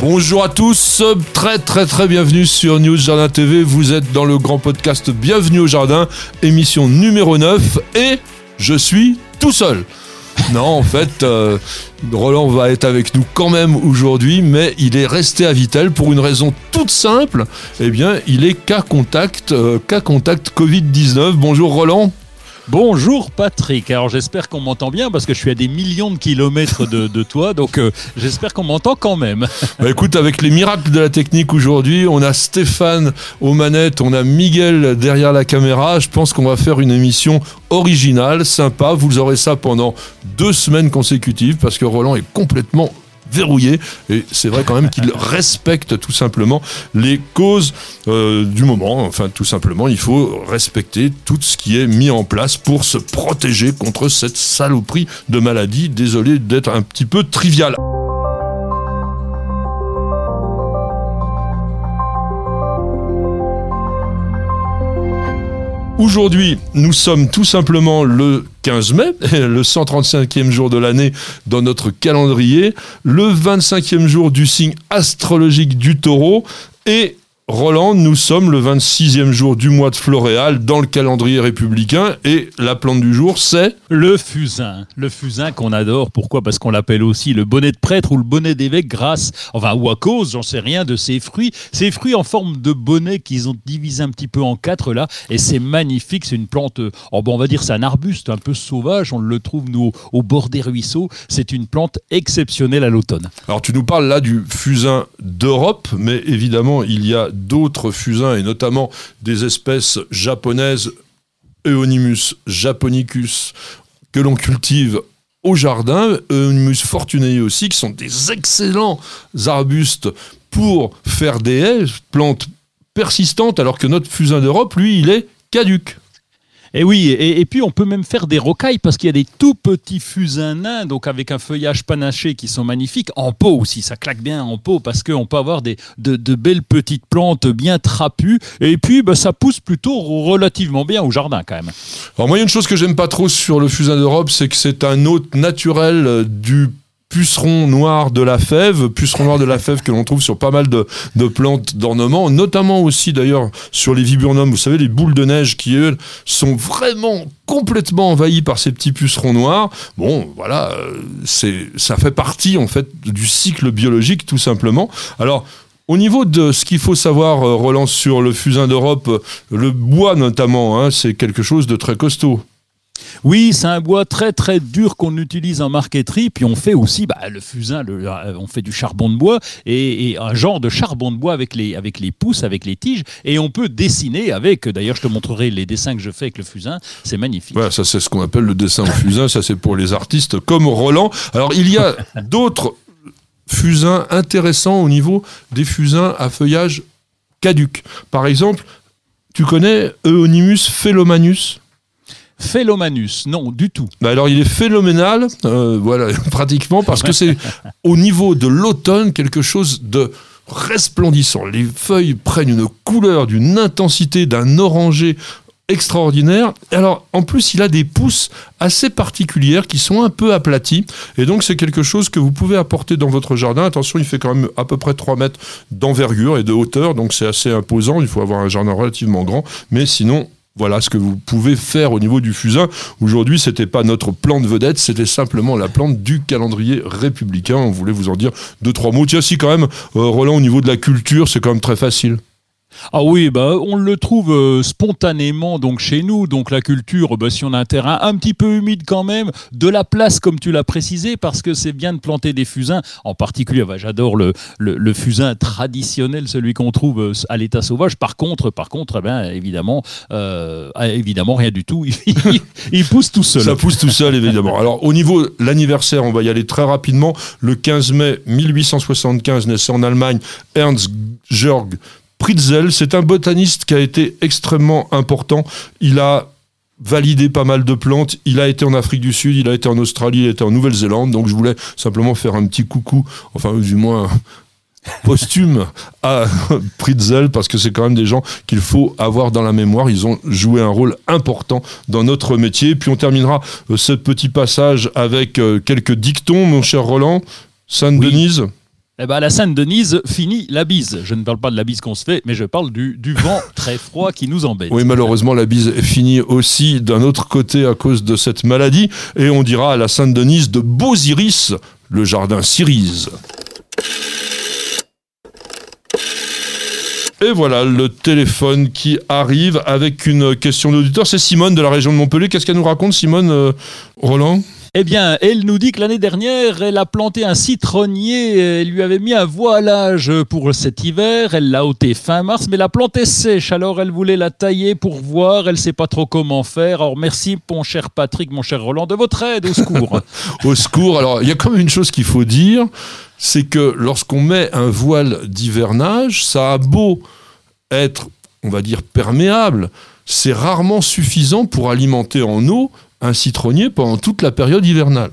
Bonjour à tous, très très très bienvenue sur News Jardin TV. Vous êtes dans le grand podcast Bienvenue au Jardin, émission numéro 9 et je suis tout seul. Non, en fait, euh, Roland va être avec nous quand même aujourd'hui, mais il est resté à Vitel pour une raison toute simple. Eh bien, il est cas contact, euh, cas contact Covid-19. Bonjour Roland. Bonjour Patrick, alors j'espère qu'on m'entend bien parce que je suis à des millions de kilomètres de, toi, donc euh, j'espère qu'on m'entend quand même. Bah écoute, avec les miracles de la technique aujourd'hui, on a Stéphane aux manettes, on a Miguel derrière la caméra, je pense qu'on va faire une émission originale, sympa, vous aurez ça pendant deux semaines consécutives parce que Roland est complètement verrouillé. Et c'est vrai quand même qu'il respecte tout simplement les causes euh, du moment. Enfin, tout simplement, il faut respecter tout ce qui est mis en place pour se protéger contre cette saloperie de maladie. Désolé d'être un petit peu trivial. Aujourd'hui, nous sommes tout simplement le 15 mai, le 135e jour de l'année dans notre calendrier, le 25e jour du signe astrologique du taureau, et Roland, nous sommes le 26e jour du mois de Floréal dans le calendrier républicain et la plante du jour c'est le fusain. Le fusain qu'on adore. Pourquoi? Parce qu'on l'appelle aussi le bonnet de prêtre ou le bonnet d'évêque grâce, enfin ou à cause, j'en sais rien, de ces fruits. Ces fruits en forme de bonnet qu'ils ont divisé un petit peu en quatre là et c'est magnifique. C'est une plante, oh bon, on va dire c'est un arbuste un peu sauvage. On le trouve nous au, bord des ruisseaux. C'est une plante exceptionnelle à l'automne. Alors tu nous parles là du fusain d'Europe, mais évidemment il y a d'autres fusains, et notamment des espèces japonaises, Euonymus japonicus, que l'on cultive au jardin, Euonymus fortunei aussi, qui sont des excellents arbustes pour faire des haies, plantes persistantes, alors que notre fusain d'Europe, lui, il est caduque. Et oui, et, puis on peut même faire des rocailles parce qu'il y a des tout petits fusains nains, donc avec un feuillage panaché qui sont magnifiques, en pot aussi, ça claque bien en pot parce qu'on peut avoir des, de, belles petites plantes bien trapues, et puis bah, ça pousse plutôt relativement bien au jardin quand même. Alors moi, il y a une chose que j'aime pas trop sur le fusain d'Europe, c'est que c'est un hôte naturel du puceron noir de la fève, puceron noir de la fève que l'on trouve sur pas mal de, plantes d'ornement, notamment aussi d'ailleurs sur les viburnums, vous savez, les boules de neige qui, eux, sont vraiment complètement envahies par ces petits pucerons noirs. Bon, voilà, euh, c'est, ça fait partie en fait du cycle biologique tout simplement. Alors, au niveau de ce qu'il faut savoir, euh, Roland, sur le fusain d'Europe, euh, le bois notamment, hein, c'est quelque chose de très costaud. Oui, c'est un bois très très dur qu'on utilise en marqueterie. Puis on fait aussi bah, le fusain, euh, on fait du charbon de bois et, un genre de charbon de bois avec les, avec les pousses, avec les tiges. Et on peut dessiner avec. D'ailleurs, je te montrerai les dessins que je fais avec le fusain. C'est magnifique. Voilà, ça c'est ce qu'on appelle le dessin au fusain. ça c'est pour les artistes comme Roland. Alors il y a d'autres fusains intéressants au niveau des fusains à feuillage caduc. Par exemple, tu connais Euonymus phelomanus Phélomanus, non, du tout. Bah alors il est phénoménal, euh, voilà, pratiquement, parce que c'est au niveau de l'automne quelque chose de resplendissant. Les feuilles prennent une couleur, d'une intensité, d'un orangé extraordinaire. Alors, en plus, il a des pousses assez particulières qui sont un peu aplaties. Et donc, c'est quelque chose que vous pouvez apporter dans votre jardin. Attention, il fait quand même à peu près 3 mètres d'envergure et de hauteur. Donc, c'est assez imposant. Il faut avoir un jardin relativement grand. Mais sinon, voilà ce que vous pouvez faire au niveau du fusain. Aujourd'hui, c'était pas notre plante vedette, c'était simplement la plante du calendrier républicain. On voulait vous en dire deux trois mots. Tiens, si quand même, euh, Roland, au niveau de la culture, c'est quand même très facile. Ah oui, bah, on le trouve euh, spontanément donc chez nous. Donc la culture, bah, si on a un terrain un petit peu humide quand même, de la place comme tu l'as précisé, parce que c'est bien de planter des fusains. En particulier, bah, j'adore le, le, fusain traditionnel, celui qu'on trouve euh, à l'état sauvage. Par contre, par contre, eh évidemment, euh, ah, évidemment rien du tout. Il, pousse tout seul. Ça pousse tout seul, évidemment. Alors au niveau l'anniversaire, on va y aller très rapidement. Le 15 mai 1875 naissait en Allemagne Ernst Georg Pritzel, c'est un botaniste qui a été extrêmement important. Il a validé pas mal de plantes. Il a été en Afrique du Sud, il a été en Australie, il a été en Nouvelle-Zélande. Donc je voulais simplement faire un petit coucou, enfin du moins posthume à Pritzel parce que c'est quand même des gens qu'il faut avoir dans la mémoire. Ils ont joué un rôle important dans notre métier. Puis on terminera euh, ce petit passage avec euh, quelques dictons, mon cher Roland. Sainte-Denise. Eh ben, la Sainte-Denise finit la bise. Je ne parle pas de la bise qu'on se fait, mais je parle du, du vent très froid qui nous embête. Oui, malheureusement, la bise finit aussi d'un autre côté à cause de cette maladie. Et on dira à la Sainte-Denise de beaux iris, le jardin Cirise. Et voilà le téléphone qui arrive avec une question d'auditeur. C'est Simone de la région de Montpellier. Qu'est-ce qu'elle nous raconte, Simone euh, Roland? Eh bien, elle nous dit que l'année dernière, elle a planté un citronnier. Elle lui avait mis un voilage pour cet hiver. Elle l'a ôté fin mars, mais la plante est sèche. Alors, elle voulait la tailler pour voir. Elle ne sait pas trop comment faire. Alors, merci, mon cher Patrick, mon cher Roland, de votre aide. Au secours. Au secours. Alors, il y a quand même une chose qu'il faut dire c'est que lorsqu'on met un voile d'hivernage, ça a beau être, on va dire, perméable, c'est rarement suffisant pour alimenter en eau un citronnier pendant toute la période hivernale.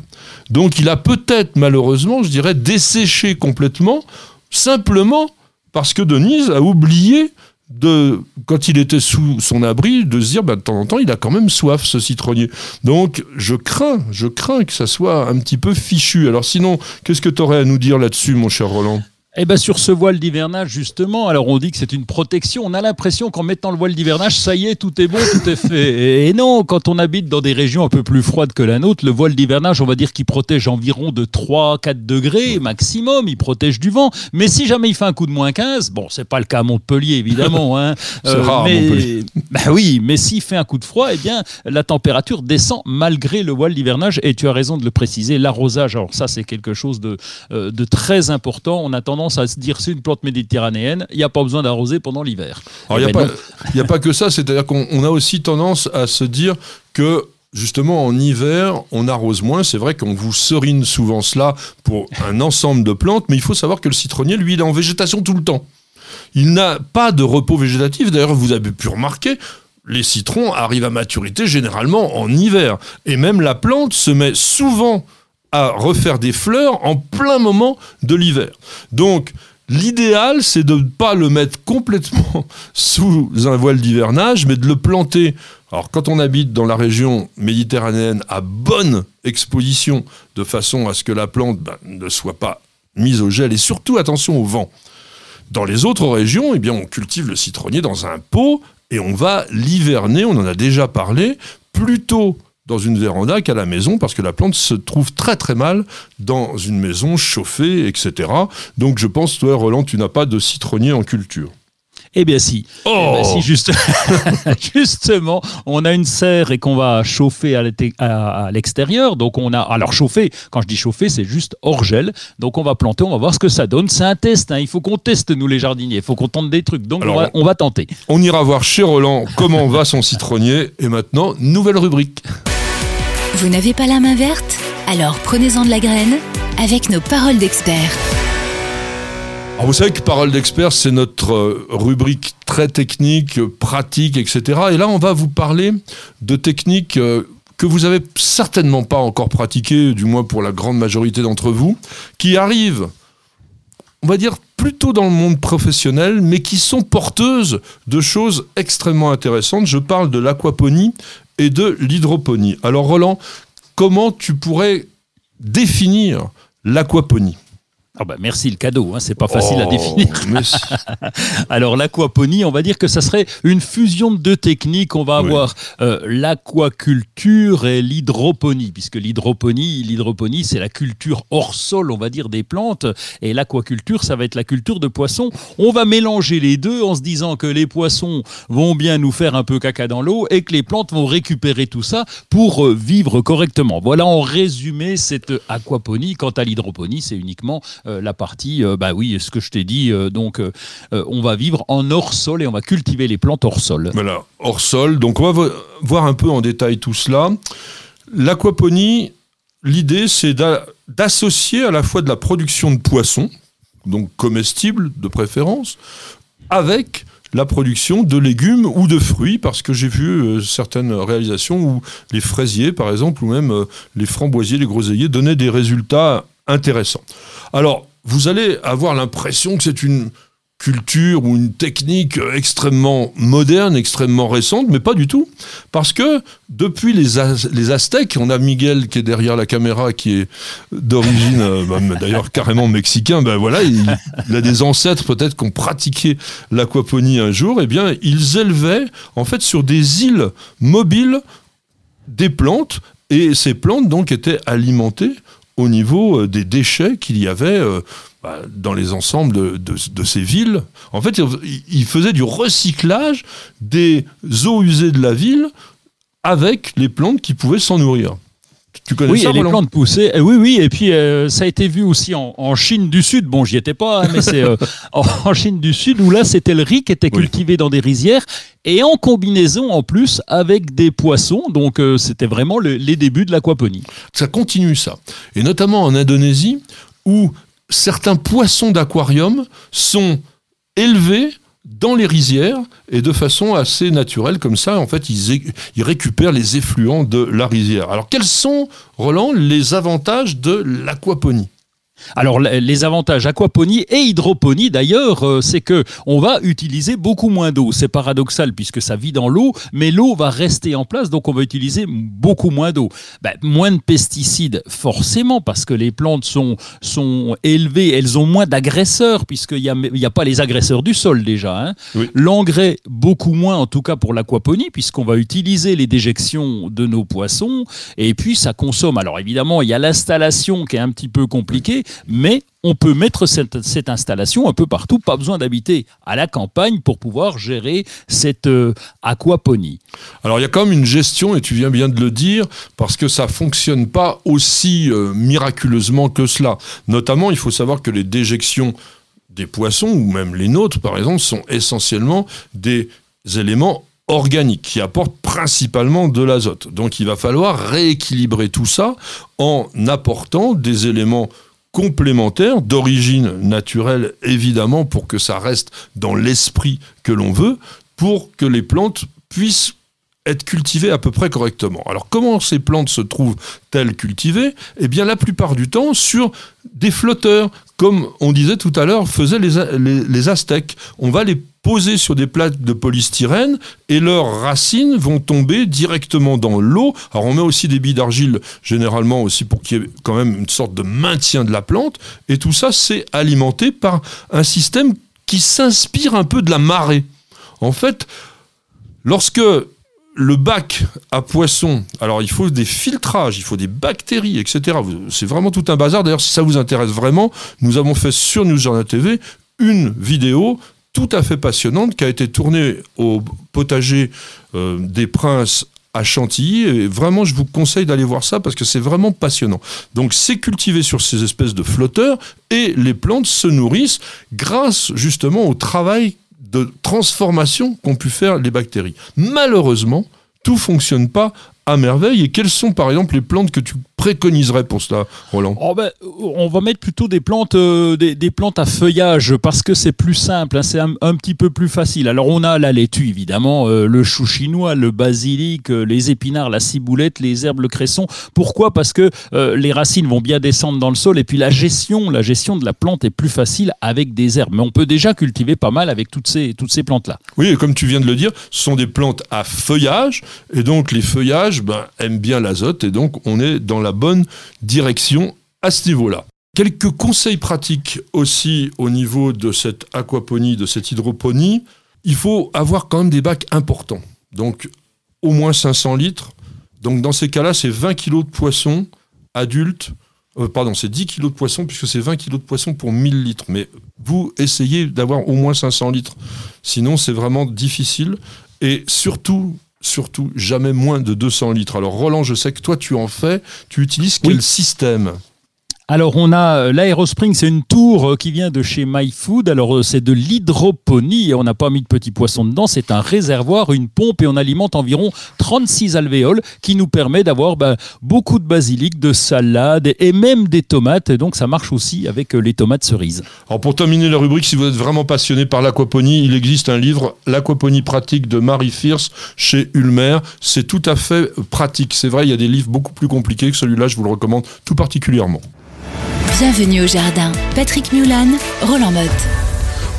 Donc il a peut-être malheureusement, je dirais, desséché complètement, simplement parce que Denise a oublié de, quand il était sous son abri, de se dire, bah, de temps en temps, il a quand même soif, ce citronnier. Donc, je crains, je crains que ça soit un petit peu fichu. Alors, sinon, qu'est-ce que tu aurais à nous dire là-dessus, mon cher Roland? Eh bien, sur ce voile d'hivernage, justement, alors on dit que c'est une protection. On a l'impression qu'en mettant le voile d'hivernage, ça y est, tout est bon, tout est fait. Et non, quand on habite dans des régions un peu plus froides que la nôtre, le voile d'hivernage, on va dire qu'il protège environ de 3-4 degrés maximum. Il protège du vent. Mais si jamais il fait un coup de moins 15, bon, c'est pas le cas à Montpellier, évidemment. Hein, c'est rare mais, Montpellier. Bah oui, mais s'il fait un coup de froid, eh bien, la température descend malgré le voile d'hivernage. Et tu as raison de le préciser, l'arrosage, alors ça, c'est quelque chose de, euh, de très important. On a tendance à se dire c'est une plante méditerranéenne, il n'y a pas besoin d'arroser pendant l'hiver. Alors, il n'y Eh a, ben il y a pas que ça, c'est-à-dire qu'on on a aussi tendance à se dire que justement en hiver, on arrose moins. C'est vrai qu'on vous serine souvent cela pour un ensemble de plantes, mais il faut savoir que le citronnier, lui, il est en végétation tout le temps. Il n'a pas de repos végétatif. D'ailleurs, vous avez pu remarquer, les citrons arrivent à maturité généralement en hiver. Et même la plante se met souvent à refaire des fleurs en plein moment de l'hiver. Donc, l'idéal, c'est de ne pas le mettre complètement sous un voile d'hivernage, mais de le planter. Alors, quand on habite dans la région méditerranéenne à bonne exposition, de façon à ce que la plante ben, ne soit pas mise au gel, et surtout attention au vent. Dans les autres régions, eh bien, on cultive le citronnier dans un pot et on va l'hiverner, on en a déjà parlé, plutôt dans une véranda qu'à la maison, parce que la plante se trouve très très mal dans une maison chauffée, etc. Donc je pense, toi Roland, tu n'as pas de citronnier en culture. Eh bien si. Oh Eh ben, si, juste- justement, on a une serre et qu'on va chauffer à l'extérieur. Donc on a, alors chauffer, quand je dis chauffer, c'est juste hors gel. Donc on va planter, on va voir ce que ça donne. C'est un test, hein. il faut qu'on teste nous les jardiniers, il faut qu'on tente des trucs. Donc Alors, on, va, on va tenter. On ira voir chez Roland comment va son citronnier. Et maintenant, nouvelle rubrique. Vous n'avez pas la main verte? Alors prenez-en de la graine avec nos paroles d'experts. Alors vous savez que Parole d'expert, c'est notre euh, rubrique très technique, euh, pratique, etc. Et là, on va vous parler de techniques euh, que vous avez certainement pas encore pratiquées, du moins pour la grande majorité d'entre vous, qui arrivent, on va dire, plutôt dans le monde professionnel, mais qui sont porteuses de choses extrêmement intéressantes. Je parle de l'aquaponie et de l'hydroponie. Alors Roland, comment tu pourrais définir l'aquaponie? Ah bah, merci le cadeau, hein, c'est pas facile à Oh, définir. Alors l'aquaponie, on va dire que ça serait une fusion de deux techniques. On va Oui. avoir euh, l'aquaculture et l'hydroponie, puisque l'hydroponie, l'hydroponie, c'est la culture hors sol, on va dire, des plantes, et l'aquaculture, ça va être la culture de poissons. On va mélanger les deux en se disant que les poissons vont bien nous faire un peu caca dans l'eau et que les plantes vont récupérer tout ça pour euh, vivre correctement. Voilà en résumé cette aquaponie. Quant à l'hydroponie, c'est uniquement euh, la partie, euh, bah oui, ce que je t'ai dit, euh, donc euh, euh, on va vivre en hors sol et on va cultiver les plantes hors sol. Voilà, hors sol. Donc on va vo- voir un peu en détail tout cela. L'aquaponie, l'idée c'est d'a- d'associer à la fois de la production de poissons, donc comestibles de préférence, avec la production de légumes ou de fruits, parce que j'ai vu euh, certaines réalisations où les fraisiers, par exemple, ou même euh, les framboisiers, les groseilliers, donnaient des résultats intéressants. Alors, vous allez avoir l'impression que c'est une culture ou une technique extrêmement moderne, extrêmement récente, mais pas du tout. Parce que depuis les, Aztèques, on a Miguel qui est derrière la caméra, qui est d'origine, euh, d'ailleurs carrément mexicain, ben voilà, il, a des ancêtres peut-être qui ont pratiqué l'aquaponie un jour, et eh bien ils élevaient en fait sur des îles mobiles des plantes, et ces plantes donc étaient alimentées au niveau euh, des déchets qu'il y avait euh, bah, dans les ensembles de, ces villes. En fait, il faisait du recyclage des eaux usées de la ville avec les plantes qui pouvaient s'en nourrir. Tu connais oui, ça, les plantes poussées. oui, oui. Et puis euh, ça a été vu aussi en, Chine du Sud. Bon, j'y étais pas, hein, mais c'est en, Chine du Sud où là c'était le riz qui était cultivé dans des rizières et en combinaison en plus avec des poissons. Donc c'était vraiment les débuts de l'aquaponie. Ça continue ça. Et notamment en Indonésie où certains poissons d'aquarium sont élevés dans les rizières et de façon assez naturelle comme ça en fait ils, récupèrent les effluents de la rizière. Alors quels sont Roland les avantages de l'aquaponie? Alors les avantages aquaponie et hydroponie d'ailleurs, euh, c'est que on va utiliser beaucoup moins d'eau. C'est paradoxal puisque ça vit dans l'eau, mais l'eau va rester en place, donc on va utiliser beaucoup moins d'eau. Ben, moins de pesticides forcément parce que les plantes sont sont élevées, elles ont moins d'agresseurs puisqu'il n'y a, y a pas les agresseurs du sol déjà. Hein. L'engrais beaucoup moins en tout cas pour l'aquaponie puisqu'on va utiliser les déjections de nos poissons et puis ça consomme. Alors évidemment il y a l'installation qui est un petit peu compliquée mais on peut mettre cette, installation un peu partout, pas besoin d'habiter à la campagne pour pouvoir gérer cette euh, aquaponie. Alors il y a quand même une gestion, et tu viens bien de le dire, parce que ça fonctionne pas aussi euh, miraculeusement que cela. Notamment, il faut savoir que les déjections des poissons, ou même les nôtres par exemple, sont essentiellement des éléments organiques qui apportent principalement de l'azote. Donc il va falloir rééquilibrer tout ça en apportant des éléments complémentaire, d'origine naturelle évidemment, pour que ça reste dans l'esprit que l'on veut, pour que les plantes puissent être cultivées à peu près correctement. Alors comment ces plantes se trouvent-elles cultivées? Eh bien la plupart du temps sur des flotteurs, comme on disait tout à l'heure, faisaient les, les Aztèques. On va les posés sur des plaques de polystyrène et leurs racines vont tomber directement dans l'eau. Alors on met aussi des billes d'argile généralement aussi pour qu'il y ait quand même une sorte de maintien de la plante. Et tout ça, c'est alimenté par un système qui s'inspire un peu de la marée. En fait, lorsque le bac à poissons, alors il faut des filtrages, il faut des bactéries, etc. C'est vraiment tout un bazar. D'ailleurs, si ça vous intéresse vraiment, nous avons fait sur News Journal TV une vidéo tout à fait passionnante qui a été tournée au potager euh, des Princes à Chantilly. Et vraiment, je vous conseille d'aller voir ça parce que c'est vraiment passionnant. Donc, c'est cultivé sur ces espèces de flotteurs et les plantes se nourrissent grâce justement au travail de transformation qu'ont pu faire les bactéries. Malheureusement, tout fonctionne pas à merveille. Et quelles sont par exemple les plantes que tu préconiserais pour cela, Roland? Oh ben, On va mettre plutôt des plantes, euh, des, plantes à feuillage parce que c'est plus simple, hein, c'est un, petit peu plus facile. Alors on a la laitue évidemment, euh, le chou chinois, le basilic, euh, les épinards, la ciboulette, les herbes, le cresson. Pourquoi? Parce que les racines vont bien descendre dans le sol et puis la gestion, la gestion de la plante est plus facile avec des herbes. Mais on peut déjà cultiver pas mal avec toutes ces, toutes ces plantes-là. Oui, et comme tu viens de le dire, ce sont des plantes à feuillage et donc les feuillages ben, aiment bien l'azote et donc on est dans la bonne direction à ce niveau-là. Quelques conseils pratiques aussi au niveau de cette aquaponie, de cette hydroponie. Il faut avoir quand même des bacs importants. Donc au moins 500 litres. Donc dans ces cas-là, c'est 20 kg de poissons adultes. Euh, pardon, c'est 10 kg de poissons puisque c'est 20 kg de poissons pour 1000 litres. Mais vous essayez d'avoir au moins 500 litres. Sinon, c'est vraiment difficile. Et surtout, surtout jamais moins de 200 litres. Alors Roland, je sais que toi tu en fais, tu utilises quel système? Alors on a euh, l'Aerospring, c'est une tour euh, qui vient de chez MyFood. Alors euh, c'est de l'hydroponie on n'a pas mis de petits poissons dedans. C'est un réservoir, une pompe et on alimente environ 36 alvéoles qui nous permet d'avoir ben, beaucoup de basilic, de salade et même des tomates. Et donc ça marche aussi avec les tomates cerises. Alors pour terminer la rubrique, si vous êtes vraiment passionné par l'aquaponie, il existe un livre, L'aquaponie pratique de Marie Fierce chez Ulmer. C'est tout à fait pratique. C'est vrai, il y a des livres beaucoup plus compliqués que celui-là. Je vous le recommande tout particulièrement. Bienvenue au jardin. Patrick Mulan, Roland Motte.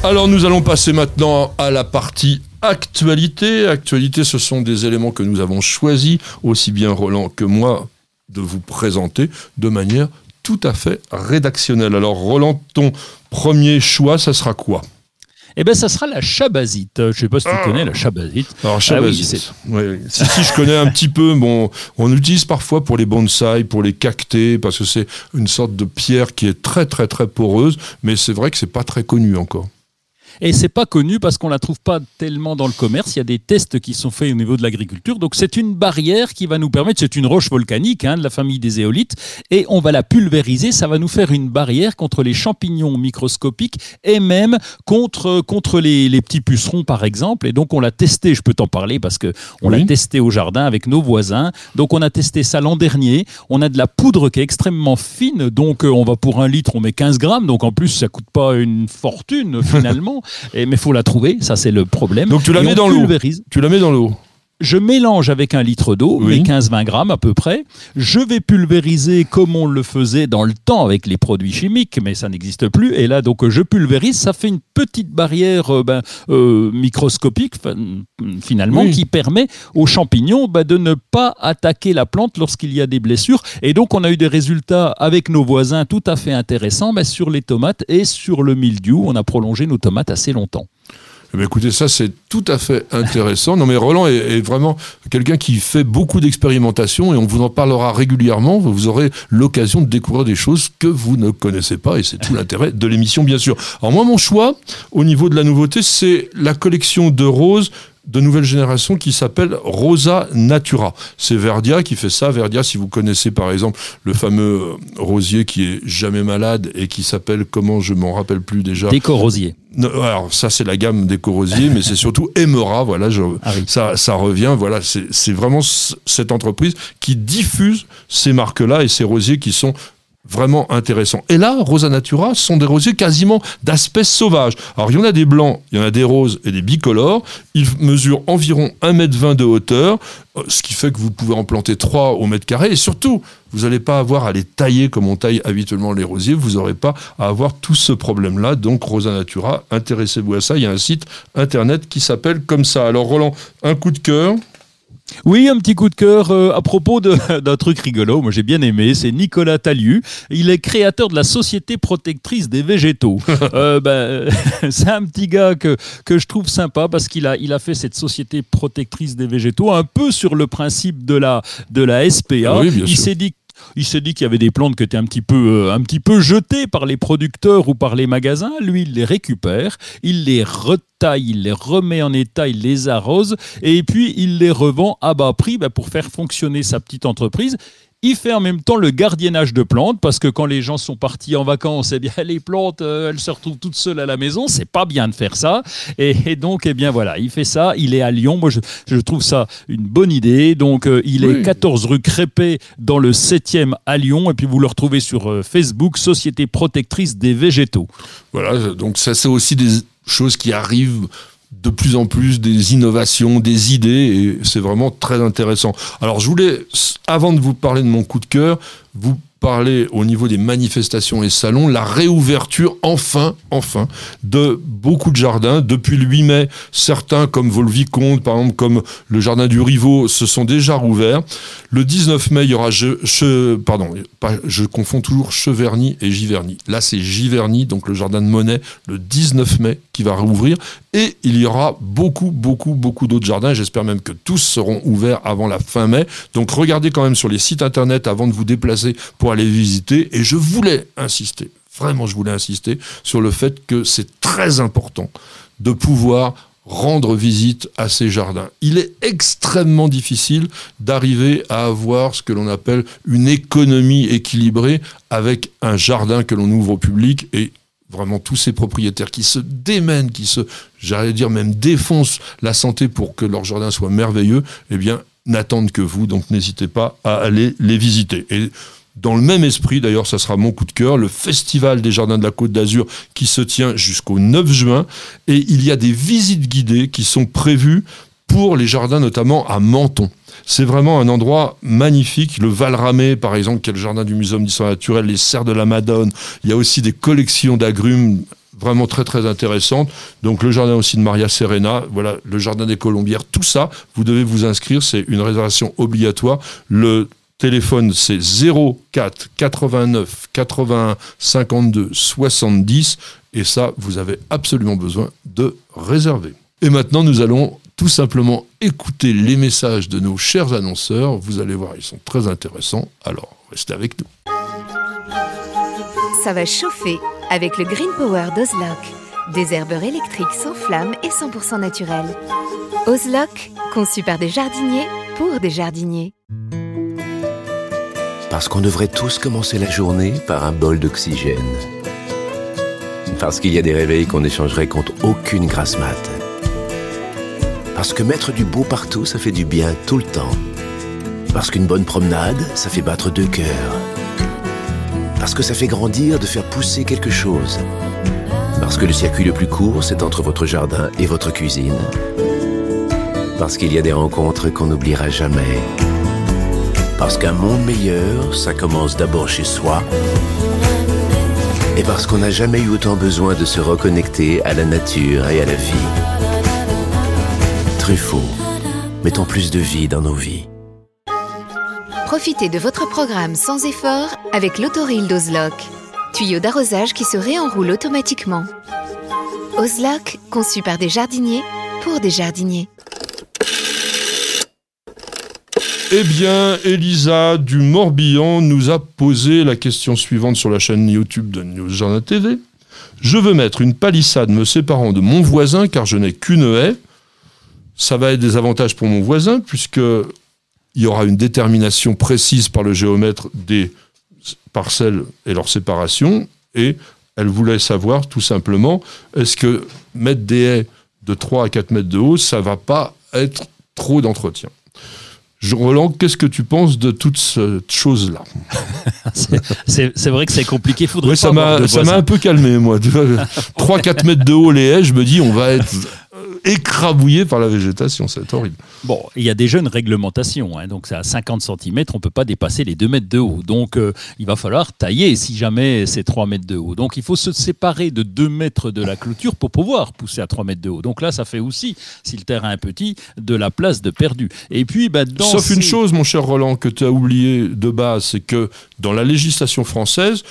Alors nous allons passer maintenant à la partie actualité. Actualité, ce sont des éléments que nous avons choisis, aussi bien Roland que moi, de vous présenter de manière tout à fait rédactionnelle. Alors Roland, ton premier choix, ça sera quoi? Eh bien, ça sera la chabazite. Je ne sais pas si tu ah. connais la chabazite. Alors, ah chabazite. oui, si, si, je connais un petit peu. Bon, on l'utilise parfois pour les bonsaïs, pour les cactés, parce que c'est une sorte de pierre qui est très, très, très poreuse. Mais c'est vrai que c'est pas très connu encore. Et c'est pas connu parce qu'on la trouve pas tellement dans le commerce. Il y a des tests qui sont faits au niveau de l'agriculture. Donc c'est une barrière qui va nous permettre, c'est une roche volcanique hein, de la famille des éolites, et on va la pulvériser. Ça va nous faire une barrière contre les champignons microscopiques et même contre, contre les, les petits pucerons par exemple. Et donc on l'a testé, je peux t'en parler parce que on l'a testé au jardin avec nos voisins. Donc on a testé ça l'an dernier. On a de la poudre qui est extrêmement fine. Donc euh, on va pour un litre, on met 15 grammes. Donc en plus ça coûte pas une fortune finalement. Et, mais il faut la trouver, ça c'est le problème. Donc tu la mets dans l'eau. Tu la mets dans l'eau je mélange avec un litre d'eau, les 15-20 grammes à peu près. Je vais pulvériser comme on le faisait dans le temps avec les produits chimiques, mais ça n'existe plus. Et là, donc, je pulvérise. Ça fait une petite barrière euh, ben, euh, microscopique, finalement, qui permet aux champignons ben, de ne pas attaquer la plante lorsqu'il y a des blessures. Et donc, on a eu des résultats avec nos voisins tout à fait intéressants ben, sur les tomates et sur le mildiou. On a prolongé nos tomates assez longtemps. Eh écoutez, ça c'est tout à fait intéressant. Non mais Roland est, vraiment quelqu'un qui fait beaucoup d'expérimentation et on vous en parlera régulièrement. Vous aurez l'occasion de découvrir des choses que vous ne connaissez pas et c'est tout l'intérêt de l'émission bien sûr. Alors moi mon choix au niveau de la nouveauté c'est la collection de roses de nouvelle génération qui s'appelle Rosa Natura. C'est Verdia qui fait ça. Verdia, si vous connaissez par exemple le fameux euh, rosier qui est jamais malade et qui s'appelle, comment je m'en rappelle plus déjà Déco-rosier. Alors ça c'est la gamme déco-rosier, mais c'est surtout Emera, voilà, ah ça, ça revient, voilà, c'est vraiment cette entreprise qui diffuse ces marques-là et ces rosiers qui sont vraiment intéressant. Et là, Rosa Natura sont des rosiers quasiment d'aspect sauvage. Alors, il y en a des blancs, il y en a des roses et des bicolores. Ils mesurent environ 1m20 de hauteur, euh, ce qui fait que vous pouvez en planter 3 au mètre carré. Et surtout, vous n'allez pas avoir à les tailler comme on taille habituellement les rosiers. Vous n'aurez pas à avoir tout ce problème-là. Donc, Rosa Natura, intéressez-vous à ça. Il y a un site internet qui s'appelle comme ça. Alors, Roland, un coup de cœur. Oui, un petit coup de cœur euh, à propos d'un truc rigolo. Moi, j'ai bien aimé. C'est Nicolas Taliu. Il est créateur de la Société protectrice des végétaux. euh, ben, c'est un petit gars que, que je trouve sympa parce qu'il a, il a fait cette Société protectrice des végétaux un peu sur le principe de la, de la SPA. il s'est dit il s'est dit qu'il y avait des plantes qui étaient un petit peu, euh, un petit peu jetées par les producteurs ou par les magasins. Lui, il les récupère, il les retaille, il les remet en état, il les arrose et puis il les revend à bas prix bah, pour faire fonctionner sa petite entreprise. Il fait en même temps le gardiennage de plantes parce que quand les gens sont partis en vacances, eh bien les plantes, euh, elles se retrouvent toutes seules à la maison. C'est pas bien de faire ça. Et, donc, eh bien voilà, il fait ça. Il est à Lyon. Moi, je, trouve ça une bonne idée. Donc, euh, il est 14 rue Crépé dans le 7e à Lyon. Et puis, vous le retrouvez sur euh, Facebook, Société protectrice des végétaux. Voilà. Donc, ça, c'est aussi des choses qui arrivent de plus en plus des innovations, des idées, et c'est vraiment très intéressant. Alors je voulais, avant de vous parler de mon coup de cœur, vous parler au niveau des manifestations et salons, la réouverture enfin, enfin, de beaucoup de jardins. Depuis le 8 mai, certains comme Volvicomte, par exemple, comme le jardin du Rivaux, se sont déjà rouverts. Le 19 mai, il y aura, je, pardon, je confonds toujours Cheverny et Giverny. Là, c'est Giverny, donc le jardin de Monet, le 19 mai, qui va rouvrir. Et il y aura beaucoup, beaucoup, beaucoup d'autres jardins. J'espère même que tous seront ouverts avant la fin mai. Donc regardez quand même sur les sites internet avant de vous déplacer pour aller visiter. Et je voulais insister, vraiment je voulais insister sur le fait que c'est très important de pouvoir rendre visite à ces jardins. Il est extrêmement difficile d'arriver à avoir ce que l'on appelle une économie équilibrée avec un jardin que l'on ouvre au public et vraiment tous ces propriétaires qui se démènent, qui se, j'allais dire même défoncent la santé pour que leur jardin soit merveilleux, eh bien, n'attendent que vous, donc n'hésitez pas à aller les visiter. Et dans le même esprit, d'ailleurs, ça sera mon coup de cœur, le Festival des Jardins de la Côte d'Azur qui se tient jusqu'au 9 juin. Et il y a des visites guidées qui sont prévues pour les jardins, notamment à Menton. C'est vraiment un endroit magnifique. Le Valramé, par exemple, qui est le jardin du Muséum d'histoire naturelle, les serres de la Madone. Il y a aussi des collections d'agrumes vraiment très très intéressantes. Donc le jardin aussi de Maria Serena, voilà, le jardin des Colombières, tout ça, vous devez vous inscrire, c'est une réservation obligatoire. Le téléphone c'est 04 89 81 52 70 et ça vous avez absolument besoin de réserver. Et maintenant nous allons tout simplement écouter les messages de nos chers annonceurs. Vous allez voir, ils sont très intéressants. Alors, restez avec nous. Ça va chauffer avec le Green Power d'Ozlock. Des herbeurs électriques sans flamme et 100% naturels. Ozlock, conçu par des jardiniers pour des jardiniers. Parce qu'on devrait tous commencer la journée par un bol d'oxygène. Parce qu'il y a des réveils qu'on échangerait contre aucune grasse mat. Parce que mettre du beau partout, ça fait du bien tout le temps. Parce qu'une bonne promenade, ça fait battre deux cœurs. Parce que ça fait grandir de faire pousser quelque chose. Parce que le circuit le plus court, c'est entre votre jardin et votre cuisine. Parce qu'il y a des rencontres qu'on n'oubliera jamais. Parce qu'un monde meilleur, ça commence d'abord chez soi. Et parce qu'on n'a jamais eu autant besoin de se reconnecter à la nature et à la vie. Truffaut, mettons plus de vie dans nos vies. Profitez de votre programme sans effort avec l'autoril d'Ozlock. Tuyau d'arrosage qui se réenroule automatiquement. Ozlock, conçu par des jardiniers pour des jardiniers. Eh bien, Elisa du Morbihan nous a posé la question suivante sur la chaîne YouTube de News TV. Je veux mettre une palissade me séparant de mon voisin car je n'ai qu'une haie ça va être des avantages pour mon voisin, puisque il y aura une détermination précise par le géomètre des parcelles et leur séparation, et elle voulait savoir tout simplement, est-ce que mettre des haies de 3 à 4 mètres de haut, ça va pas être trop d'entretien Roland, qu'est-ce que tu penses de toute cette chose-là C'est vrai que c'est compliqué. Faudrait ça m'a un peu calmé, moi. 3-4 mètres de haut les haies, je me dis, on va être écrabouillé par la végétation, c'est horrible. Bon, il y a des jeunes réglementations, hein, donc c'est à 50 cm, on ne peut pas dépasser les 2 mètres de haut. Donc euh, il va falloir tailler si jamais c'est 3 mètres de haut. Donc il faut se séparer de 2 mètres de la clôture pour pouvoir pousser à 3 mètres de haut. Donc là, ça fait aussi, si le terrain est petit, de la place de perdu. Et puis, bah, dans Sauf une chose, mon cher Roland, que tu as oublié de base, c'est que dans la législation française,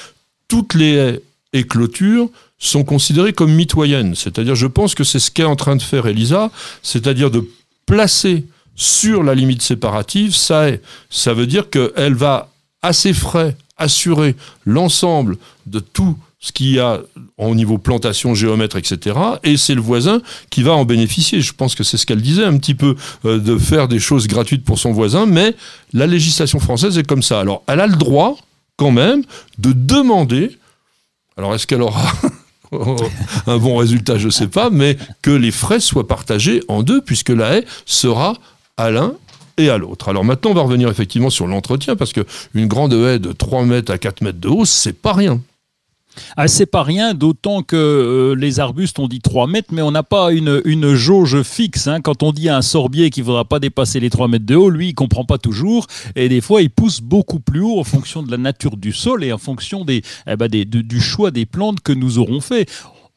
toutes les haies et clôtures sont considérées comme mitoyennes. C'est-à-dire, je pense que c'est ce qu'est en train de faire Elisa, c'est-à-dire de placer sur la limite séparative ça. Ça veut dire qu'elle va assez frais assurer l'ensemble de tout ce qu'il y a au niveau plantation, géomètre, etc. Et c'est le voisin qui va en bénéficier. Je pense que c'est ce qu'elle disait un petit peu, euh, de faire des choses gratuites pour son voisin, mais la législation française est comme ça. Alors, elle a le droit, quand même, de demander, alors est-ce qu'elle aura un bon résultat, je ne sais pas, mais que les frais soient partagés en deux, puisque la haie sera à l'un et à l'autre. Alors maintenant, on va revenir effectivement sur l'entretien, parce qu'une grande haie de 3 mètres à 4 mètres de haut, c'est pas rien. Ah, c'est pas rien, d'autant que euh, les arbustes, on dit 3 mètres, mais on n'a pas une, jauge fixe. Hein. Quand on dit à un sorbier qu'il ne faudra pas dépasser les 3 mètres de haut, lui, il comprend pas toujours. Et des fois, il pousse beaucoup plus haut en fonction de la nature du sol et en fonction eh ben, du choix des plantes que nous aurons fait.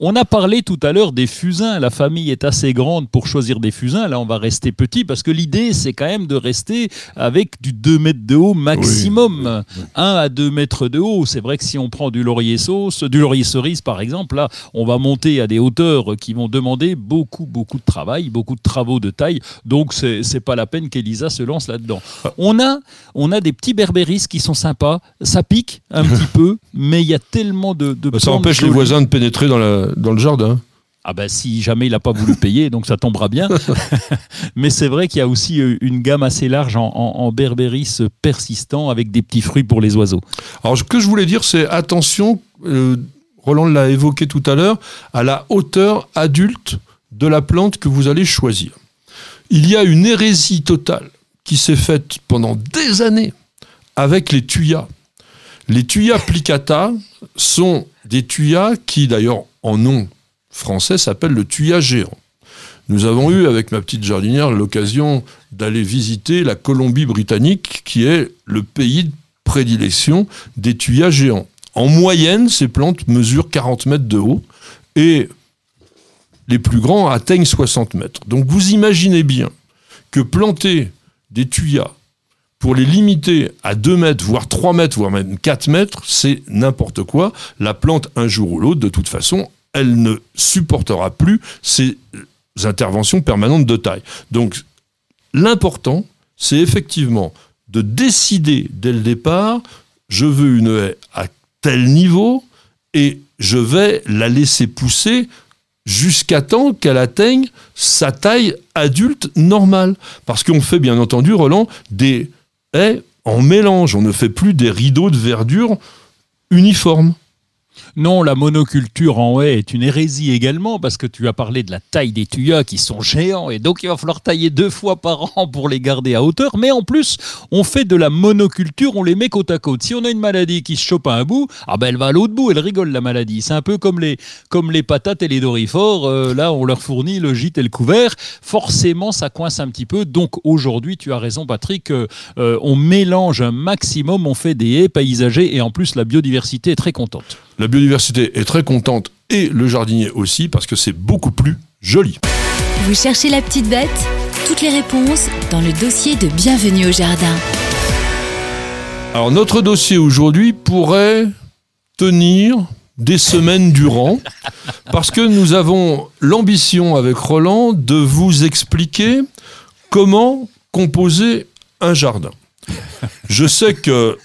On a parlé tout à l'heure des fusains. La famille est assez grande pour choisir des fusains. Là, on va rester petit parce que l'idée, c'est quand même de rester avec du 2 mètres de haut maximum. 1 à 2 mètres de haut. C'est vrai que si on prend du laurier sauce, du laurier cerise par exemple, là, on va monter à des hauteurs qui vont demander beaucoup, beaucoup de travail, beaucoup de travaux de taille. Donc, c'est pas la peine qu'Elisa se lance là-dedans. On a, on a des petits berbéris qui sont sympas. Ça pique un petit peu, mais il y a tellement de. de ça empêche les voisins de pénétrer dans la, dans le jardin. Ah ben si jamais il n'a pas voulu payer, donc ça tombera bien. Mais c'est vrai qu'il y a aussi euh, une gamme assez large en, en, berbéris persistant avec des petits fruits pour les oiseaux. Alors ce que je voulais dire, c'est attention, euh, Roland l'a évoqué tout à l'heure, à la hauteur adulte de la plante que vous allez choisir. Il y a une hérésie totale qui s'est faite pendant des années avec les tuyas. Les tuyas plicata sont des tuyas qui, d'ailleurs, en nom français, s'appellent le tuya géant. Nous avons eu, avec ma petite jardinière, l'occasion d'aller visiter la Colombie-Britannique, qui est le pays de prédilection des tuyas géants. En moyenne, ces plantes mesurent 40 mètres de haut et les plus grands atteignent 60 mètres. Donc vous imaginez bien que planter des tuyas pour les limiter à 2 mètres, voire 3 mètres, voire même 4 mètres, c'est n'importe quoi. La plante, un jour ou l'autre, de toute façon, elle ne supportera plus ces interventions permanentes de taille. Donc, l'important, c'est effectivement de décider dès le départ, je veux une haie à tel niveau et je vais la laisser pousser jusqu'à temps qu'elle atteigne sa taille adulte normale. Parce qu'on fait bien entendu, Roland, des haies en mélange. On ne fait plus des rideaux de verdure uniformes. Non, la monoculture en haie est une hérésie également parce que tu as parlé de la taille des tuyas qui sont géants et donc il va falloir tailler deux fois par an pour les garder à hauteur. Mais en plus, on fait de la monoculture, on les met côte à côte. Si on a une maladie qui se chope à un bout, ah ben elle va à l'autre bout, elle rigole la maladie. C'est un peu comme les, comme les patates et les dorifores. Euh, là, on leur fournit le gîte et le couvert. Forcément, ça coince un petit peu. Donc aujourd'hui, tu as raison, Patrick. Euh, euh, on mélange un maximum, on fait des haies paysagées et en plus la biodiversité est très contente. Est très contente et le jardinier aussi parce que c'est beaucoup plus joli. Vous cherchez la petite bête Toutes les réponses dans le dossier de Bienvenue au jardin. Alors notre dossier aujourd'hui pourrait tenir des semaines durant parce que nous avons l'ambition avec Roland de vous expliquer comment composer un jardin. Je sais que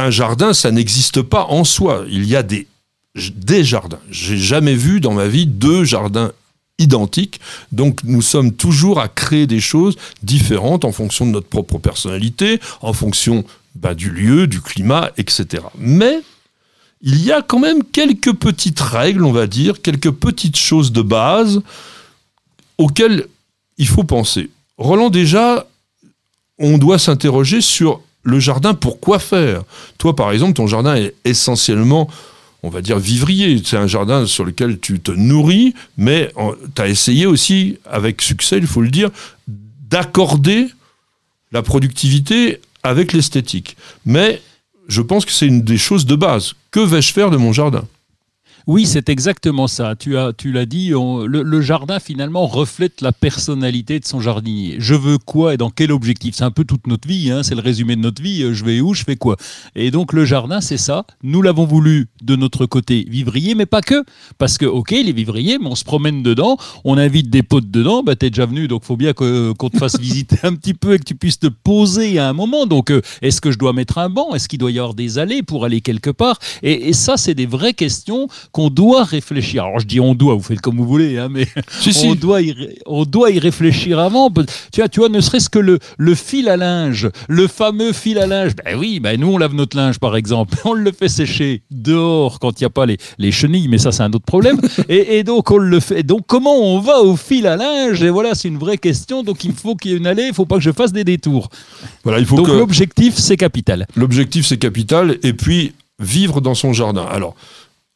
un jardin, ça n'existe pas en soi. Il y a des, des jardins. J'ai jamais vu dans ma vie deux jardins identiques. Donc nous sommes toujours à créer des choses différentes en fonction de notre propre personnalité, en fonction bah, du lieu, du climat, etc. Mais il y a quand même quelques petites règles, on va dire, quelques petites choses de base auxquelles il faut penser. Roland, déjà, on doit s'interroger sur le jardin, pourquoi faire? Toi, par exemple, ton jardin est essentiellement, on va dire, vivrier. C'est un jardin sur lequel tu te nourris, mais tu as essayé aussi, avec succès, il faut le dire, d'accorder la productivité avec l'esthétique. Mais je pense que c'est une des choses de base. Que vais-je faire de mon jardin? Oui, c'est exactement ça. Tu as, tu l'as dit. le, jardin finalement reflète la personnalité de son jardinier. Je veux quoi et dans quel objectif? C'est un peu toute notre vie. Hein, c'est le résumé de notre vie. Je vais où Je fais quoi? Et donc le jardin, c'est ça. Nous l'avons voulu de notre côté vivrier, mais pas que. Parce que ok, il est vivrier, mais on se promène dedans. On invite des potes dedans. Bah t'es déjà venu, donc faut bien qu'on te fasse visiter un petit peu et que tu puisses te poser à un moment. Donc euh, est-ce que je dois mettre un banc? Est-ce qu'il doit y avoir des allées pour aller quelque part? Et, et ça, c'est des vraies questions qu'on doit réfléchir. Alors je dis on doit, vous faites comme vous voulez, hein, mais on, Doit y, on doit y réfléchir avant. Tu vois, tu vois ne serait-ce que le, le fil à linge, le fameux fil à linge. Ben oui, ben nous on lave notre linge par exemple, on le fait sécher dehors quand il n'y a pas les, les, chenilles, mais ça c'est un autre problème. et, donc on le fait. Donc comment on va au fil à linge? Et voilà, c'est une vraie question. Donc il faut qu'il y ait une allée, il ne faut pas que je fasse des détours. Voilà, il faut donc l'objectif c'est capital. L'objectif c'est capital et puis vivre dans son jardin. Alors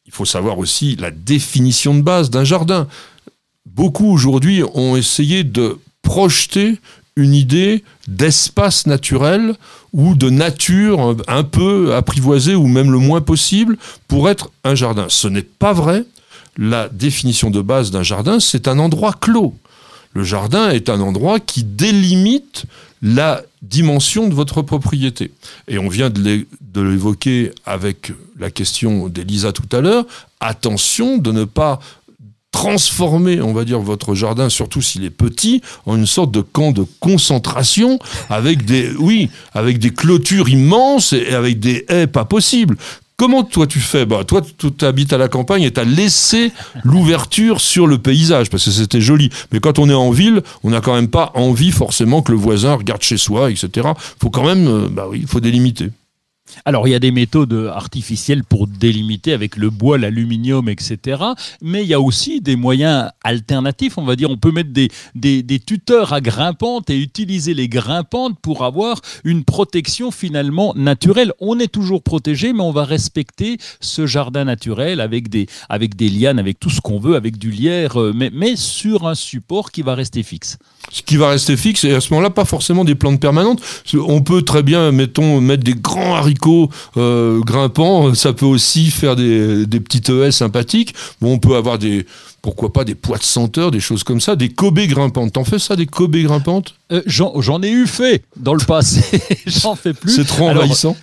il faut savoir aussi la définition de base d'un jardin. Beaucoup aujourd'hui ont essayé de projeter une idée d'espace naturel ou de nature un peu apprivoisée ou même le moins possible pour être un jardin. Ce n'est pas vrai. La définition de base d'un jardin, c'est un endroit clos. Le jardin est un endroit qui délimite la dimension de votre propriété. Et on vient de l'évoquer avec la question d'Elisa tout à l'heure. Attention de ne pas transformer, on va dire, votre jardin, surtout s'il est petit, en une sorte de camp de concentration avec des, oui, avec des clôtures immenses et avec des haies pas possibles. Comment toi tu fais bah, Toi, tu habites à la campagne et tu as laissé l'ouverture sur le paysage parce que c'était joli. Mais quand on est en ville, on n'a quand même pas envie forcément que le voisin regarde chez soi, etc. faut quand même, euh, bah oui, faut délimiter. Alors, il y a des méthodes artificielles pour délimiter avec le bois, l'aluminium, etc. Mais il y a aussi des moyens alternatifs. On va dire, on peut mettre des, des, tuteurs à grimpantes et utiliser les grimpantes pour avoir une protection finalement naturelle. On est toujours protégé, mais on va respecter ce jardin naturel avec des, avec des lianes, avec tout ce qu'on veut, avec du lierre, euh, mais, mais sur un support qui va rester fixe. Ce qui va rester fixe, et à ce moment-là, pas forcément des plantes permanentes. On peut très bien, mettons, mettre des grands haricots euh, grimpant, ça peut aussi faire des, des petites ES sympathiques. Bon, on peut avoir des, pourquoi pas des poids de senteur, des choses comme ça, des cobées grimpantes. T'en fais ça, des cobées grimpantes? Euh, J'en ai eu fait dans le passé, j'en fais plus. C'est trop envahissant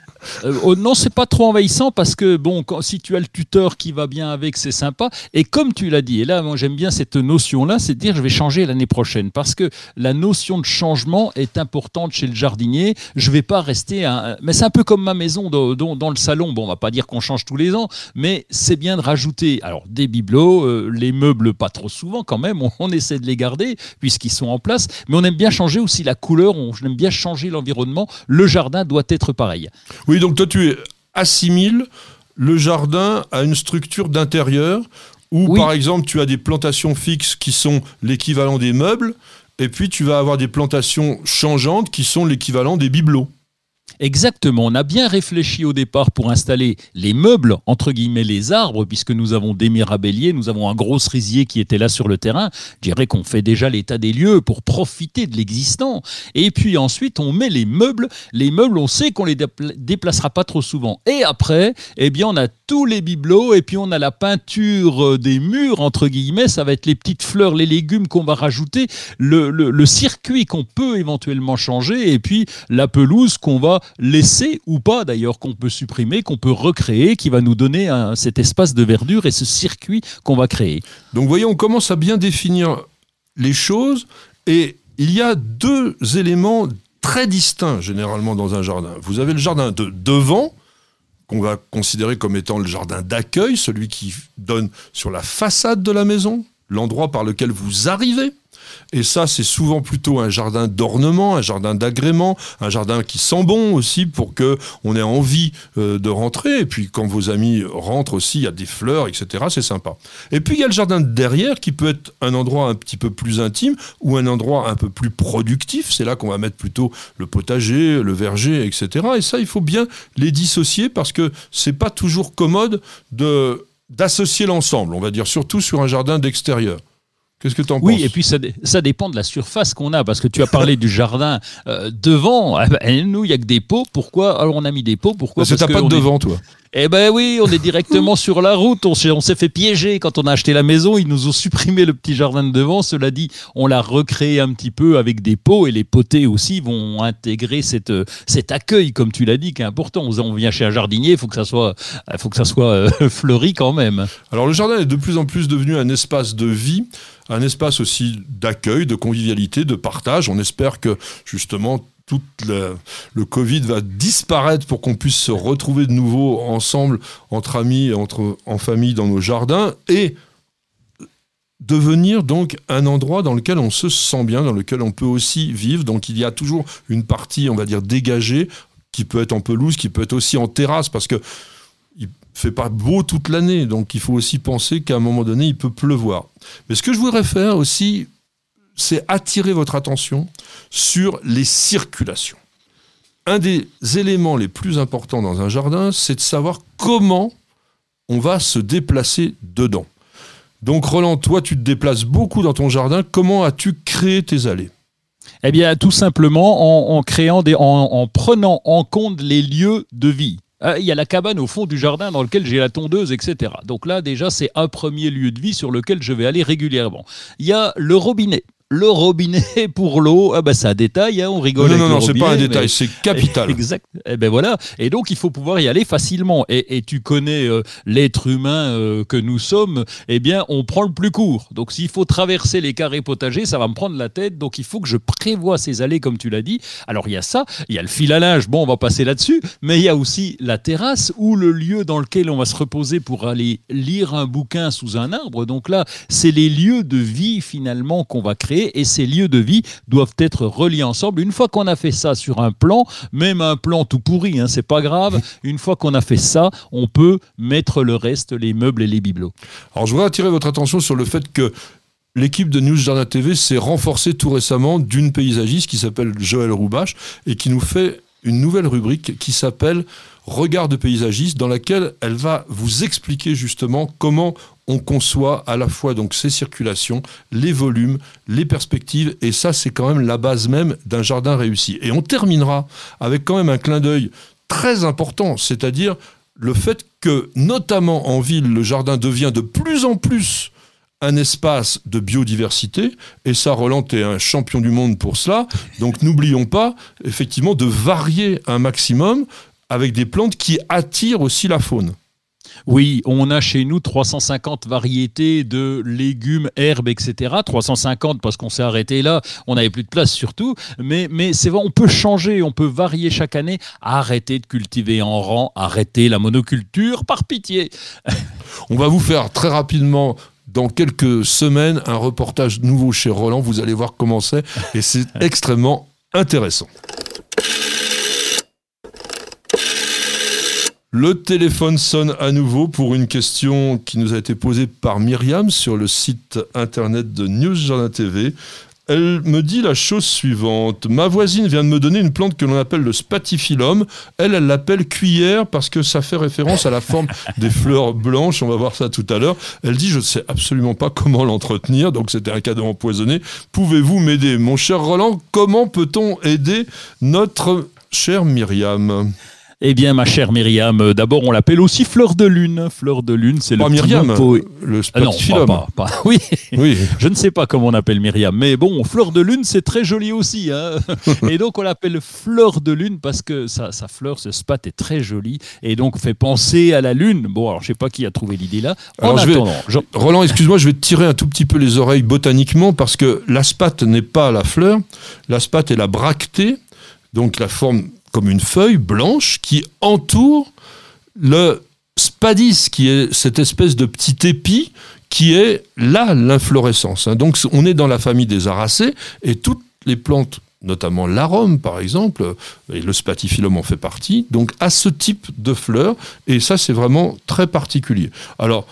euh, oh, non, c'est pas trop envahissant parce que bon, si tu as le tuteur qui va bien avec, c'est sympa. Et comme tu l'as dit, et là, moi j'aime bien cette notion-là, c'est de dire je vais changer l'année prochaine parce que la notion de changement est importante chez le jardinier. Je vais pas rester, un... mais c'est un peu comme ma maison dans, le salon. Bon, on va pas dire qu'on change tous les ans, mais c'est bien de rajouter alors des bibelots, euh, les meubles pas trop souvent quand même. On, essaie de les garder puisqu'ils sont en place, mais on aime bien changer aussi la couleur. On aime bien changer l'environnement. Le jardin doit être pareil. Oui, donc toi, tu assimiles le jardin à une structure d'intérieur où, par exemple, tu as des plantations fixes qui sont l'équivalent des meubles, et puis tu vas avoir des plantations changeantes qui sont l'équivalent des bibelots. Exactement, on a bien réfléchi au départ pour installer les meubles, entre guillemets les arbres, puisque nous avons des mirabelliers, nous avons un gros cerisier qui était là sur le terrain. Je dirais qu'on fait déjà l'état des lieux pour profiter de l'existant. Et puis ensuite, on met les meubles. Les meubles, on sait qu'on les déplacera pas trop souvent. Et après, eh bien, on a tous les bibelots et puis on a la peinture euh, des murs, entre guillemets. Ça va être les petites fleurs, les légumes qu'on va rajouter, le, le circuit qu'on peut éventuellement changer et puis la pelouse qu'on va laisser ou pas d'ailleurs, qu'on peut supprimer, qu'on peut recréer, qui va nous donner cet espace de verdure et ce circuit qu'on va créer. Donc voyons, on commence à bien définir les choses et il y a deux éléments très distincts généralement dans un jardin. Vous avez le jardin de devant, qu'on va considérer comme étant le jardin d'accueil, celui qui donne sur la façade de la maison, l'endroit par lequel vous arrivez. Et ça, c'est souvent plutôt un jardin d'ornement, un jardin d'agrément, un jardin qui sent bon aussi pour que on ait envie euh, de rentrer. Et puis quand vos amis rentrent aussi, il y a des fleurs, etc. C'est sympa. Et puis il y a le jardin de derrière qui peut être un endroit un petit peu plus intime ou un endroit un peu plus productif. C'est là qu'on va mettre plutôt le potager, le verger, etc. Et ça, il faut bien les dissocier parce que c'est pas toujours commode de d'associer l'ensemble. On va dire surtout sur un jardin d'extérieur. Qu'est-ce que tu en penses Oui, et puis ça, ça, dépend de la surface qu'on a, parce que tu as parlé du jardin euh, devant. Ah ben, nous, il n'y a que des pots. Pourquoi Alors, on a mis des pots. Pourquoi Parce, que tu n'as pas de devant, toi. Eh ben oui, on est directement sur la route. On s'est fait piéger quand on a acheté la maison. Ils nous ont supprimé le petit jardin de devant. Cela dit, on l'a recréé un petit peu avec des pots et les potés aussi vont intégrer cette, cet accueil, comme tu l'as dit, qui est important. On vient chez un jardinier, il faut que ça soit, faut que ça soit euh, fleuri quand même. Alors le jardin est de plus en plus devenu un espace de vie un espace aussi d'accueil, de convivialité, de partage. On espère que justement tout le, Covid va disparaître pour qu'on puisse se retrouver de nouveau ensemble, entre amis, entre, en famille, dans nos jardins, et devenir donc un endroit dans lequel on se sent bien, dans lequel on peut aussi vivre. Donc il y a toujours une partie, on va dire, dégagée, qui peut être en pelouse, qui peut être aussi en terrasse, parce que il fait pas beau toute l'année, donc il faut aussi penser qu'à un moment donné, il peut pleuvoir. Mais ce que je voudrais faire aussi, c'est attirer votre attention sur les circulations. Un des éléments les plus importants dans un jardin, c'est de savoir comment on va se déplacer dedans. Donc Roland, toi tu te déplaces beaucoup dans ton jardin, comment as-tu créé tes allées? Eh bien tout simplement en, créant des, en prenant en compte les lieux de vie. Euh, il y a la cabane au fond du jardin dans lequel j'ai la tondeuse, etc. Donc là, déjà, c'est un premier lieu de vie sur lequel je vais aller régulièrement. Il y a le robinet le robinet pour l'eau, ah bah c'est un détail, hein, on rigole. Non, avec non, le non, c'est pas un mais- détail, c'est capital. Exact. Et ben voilà. Et donc il faut pouvoir y aller facilement. Et, et tu connais euh, l'être humain euh, que nous sommes. Eh bien, on prend le plus court. Donc s'il faut traverser les carrés potagers, ça va me prendre la tête. Donc il faut que je prévoie ces allées, comme tu l'as dit. Alors il y a ça, il y a le fil à linge. Bon, on va passer là-dessus. Mais il y a aussi la terrasse ou le lieu dans lequel on va se reposer pour aller lire un bouquin sous un arbre. Donc là, c'est les lieux de vie finalement qu'on va créer. Et ces lieux de vie doivent être reliés ensemble. Une fois qu'on a fait ça sur un plan, même un plan tout pourri, hein, c'est pas grave. Une fois qu'on a fait ça, on peut mettre le reste, les meubles et les bibelots. Alors, je voudrais attirer votre attention sur le fait que l'équipe de News Jardin TV s'est renforcée tout récemment d'une paysagiste qui s'appelle Joël Roubache et qui nous fait une nouvelle rubrique qui s'appelle Regard de paysagiste, dans laquelle elle va vous expliquer justement comment on conçoit à la fois donc ces circulations, les volumes, les perspectives, et ça c'est quand même la base même d'un jardin réussi. Et on terminera avec quand même un clin d'œil très important, c'est-à-dire le fait que, notamment en ville, le jardin devient de plus en plus un espace de biodiversité, et ça, Roland est un champion du monde pour cela, donc n'oublions pas, effectivement, de varier un maximum avec des plantes qui attirent aussi la faune. Oui, on a chez nous 350 variétés de légumes, herbes, etc. 350 parce qu'on s'est arrêté là, on n'avait plus de place surtout. Mais, mais c'est vrai, on peut changer, on peut varier chaque année. Arrêter de cultiver en rang, arrêter la monoculture, par pitié. On va vous faire très rapidement dans quelques semaines un reportage nouveau chez Roland. Vous allez voir comment c'est et c'est extrêmement intéressant. Le téléphone sonne à nouveau pour une question qui nous a été posée par Myriam sur le site internet de News Jardin TV. Elle me dit la chose suivante. Ma voisine vient de me donner une plante que l'on appelle le spatifilum. Elle, elle l'appelle cuillère parce que ça fait référence à la forme des fleurs blanches. On va voir ça tout à l'heure. Elle dit, je ne sais absolument pas comment l'entretenir. Donc c'était un cadeau empoisonné. Pouvez-vous m'aider? Mon cher Roland, comment peut-on aider notre chère Myriam? Eh bien, ma chère Myriam, euh, d'abord, on l'appelle aussi fleur de lune. Fleur de lune, c'est le Pas Myriam, le Ah non, pas, pas- pas- Oui, Oui. je ne sais pas comment on appelle Myriam, mais bon, fleur de lune, c'est très joli aussi. hein. et donc, on l'appelle fleur de lune parce que sa, sa fleur, ce spat est très joli et donc fait penser à la lune. Bon, alors, je sais pas qui a trouvé l'idée là. En Alors, je vais- je- Roland, excuse-moi, je vais te tirer un tout petit peu les oreilles botaniquement parce que l'aspate n'est pas la fleur, l'aspate est la bractée, donc la forme comme une feuille blanche qui entoure le spadis, qui est cette espèce de petit épi qui est là l'inflorescence. hein. Donc on est dans la famille des aracées et toutes les plantes notamment l'arôme par exemple, et le spatifilum en fait partie, donc à ce type de fleurs, et ça c'est vraiment très particulier. Alors,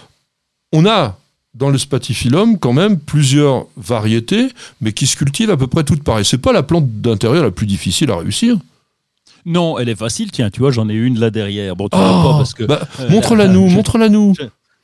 on a dans le spatifilum quand même plusieurs variétés, mais qui se cultivent à peu près toutes pareilles. C'est pas la plante d'intérieur la plus difficile à réussir. Non, elle est facile. Tiens, tu vois, j'en ai une là derrière. Bon, tu Oh, vois pas parce que. bah, euh, montre-la nous, montre-la nous.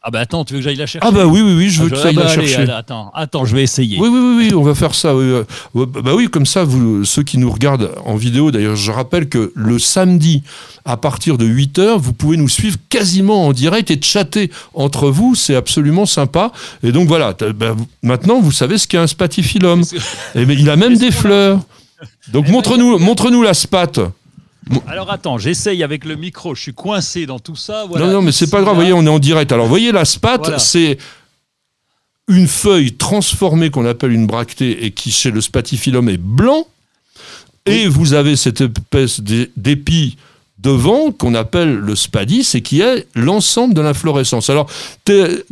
Ah bah attends, tu veux que j'aille la chercher? Ah bah oui, oui, oui, je veux Ah, que ça aille bah, la allez, chercher. allez, attends, attends, je vais essayer. Oui, oui, oui, oui, on va faire ça. oui, oui. Bah oui, comme ça, vous, ceux qui nous regardent en vidéo, d'ailleurs, je rappelle que le samedi, à partir de 8h, vous pouvez nous suivre quasiment en direct et chatter entre vous. C'est absolument sympa. Et donc voilà, bah, maintenant, vous savez ce qu'est un spatifilum. Et mais il a même des fleurs. Donc Eh montre-nous montre-nous la spate. Alors attends, j'essaye avec le micro, je suis coincé dans tout ça. Voilà, non, non, mais c'est pas grave, là. voyez, on est en direct. Alors, voyez, la spate, Voilà. c'est une feuille transformée qu'on appelle une bractée et qui, chez le spatifilum, est blanc. Et vous avez cette espèce d'é- d'épi devant qu'on appelle le spadis et qui est l'ensemble de l'inflorescence. Alors,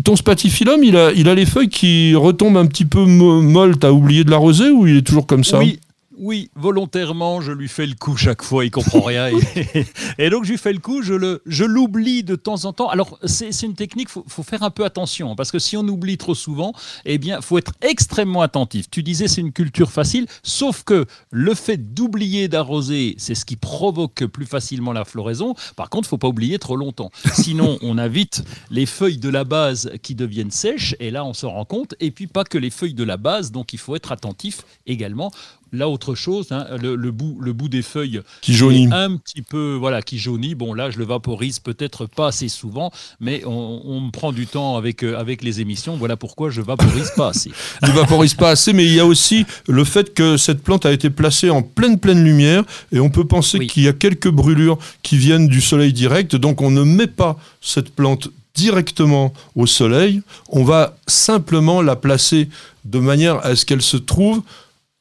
ton spatifilum, il a, il a les feuilles qui retombent un petit peu mo- molles. T'as oublié de l'arroser ou il est toujours comme ça? Oui, oui, volontairement, je lui fais le coup chaque fois, il comprend rien. Et, et donc, je lui fais le coup, je le, je l'oublie de temps en temps. Alors, c'est c'est une technique, faut, faut faire un peu attention, parce que si on oublie trop souvent, eh bien, faut être extrêmement attentif. Tu disais, c'est une culture facile, sauf que le fait d'oublier d'arroser, c'est ce qui provoque plus facilement la floraison. Par contre, faut pas oublier trop longtemps. Sinon, on a vite les feuilles de la base qui deviennent sèches, et là, on se rend compte. Et puis, pas que les feuilles de la base, donc il faut être attentif également là, autre chose, hein, le, le bout, le bout des feuilles Qui jaunit. un petit peu, voilà, qui jaunit. Bon, là, je le vaporise peut-être pas assez souvent, mais on, on me prend du temps avec, euh, avec les émissions. Voilà pourquoi je vaporise pas assez. Ne vaporise pas assez, mais il y a aussi le fait que cette plante a été placée en pleine pleine lumière et on peut penser Oui. qu'il y a quelques brûlures qui viennent du soleil direct. Donc on ne met pas cette plante directement au soleil. On va simplement la placer de manière à ce qu'elle se trouve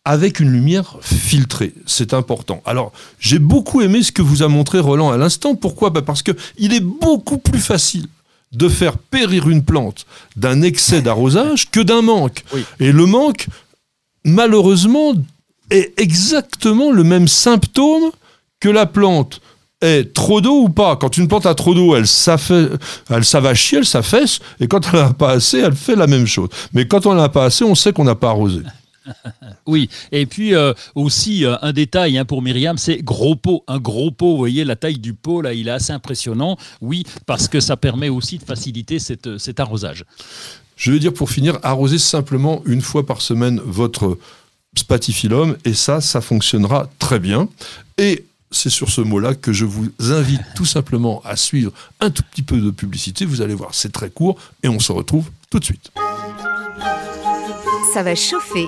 avec une lumière filtrée. C'est important. Alors, j'ai beaucoup aimé ce que vous a montré Roland à l'instant. Pourquoi? Bah, Parce que il est beaucoup plus facile de faire périr une plante d'un excès d'arrosage que d'un manque. Oui. Et le manque, malheureusement, est exactement le même symptôme que la plante est trop d'eau ou pas? Quand une plante a trop d'eau, elle, elle elle s'affaisse, et quand elle n'a pas assez, elle fait la même chose. Mais quand on n'en a pas assez, on sait qu'on n'a pas arrosé. Oui, et puis euh, aussi euh, un détail hein, pour Myriam, c'est gros pot, un gros pot. Vous voyez la taille du pot là, il est assez impressionnant. Oui, parce que ça permet aussi de faciliter cette- cet arrosage. Je vais dire pour finir, arrosez simplement une fois par semaine votre spatifilum et ça, ça fonctionnera très bien. Et c'est sur ce mot-là que je vous invite tout simplement à suivre un tout petit peu de publicité. Vous allez voir, c'est très court et on se retrouve tout de suite. Ça va chauffer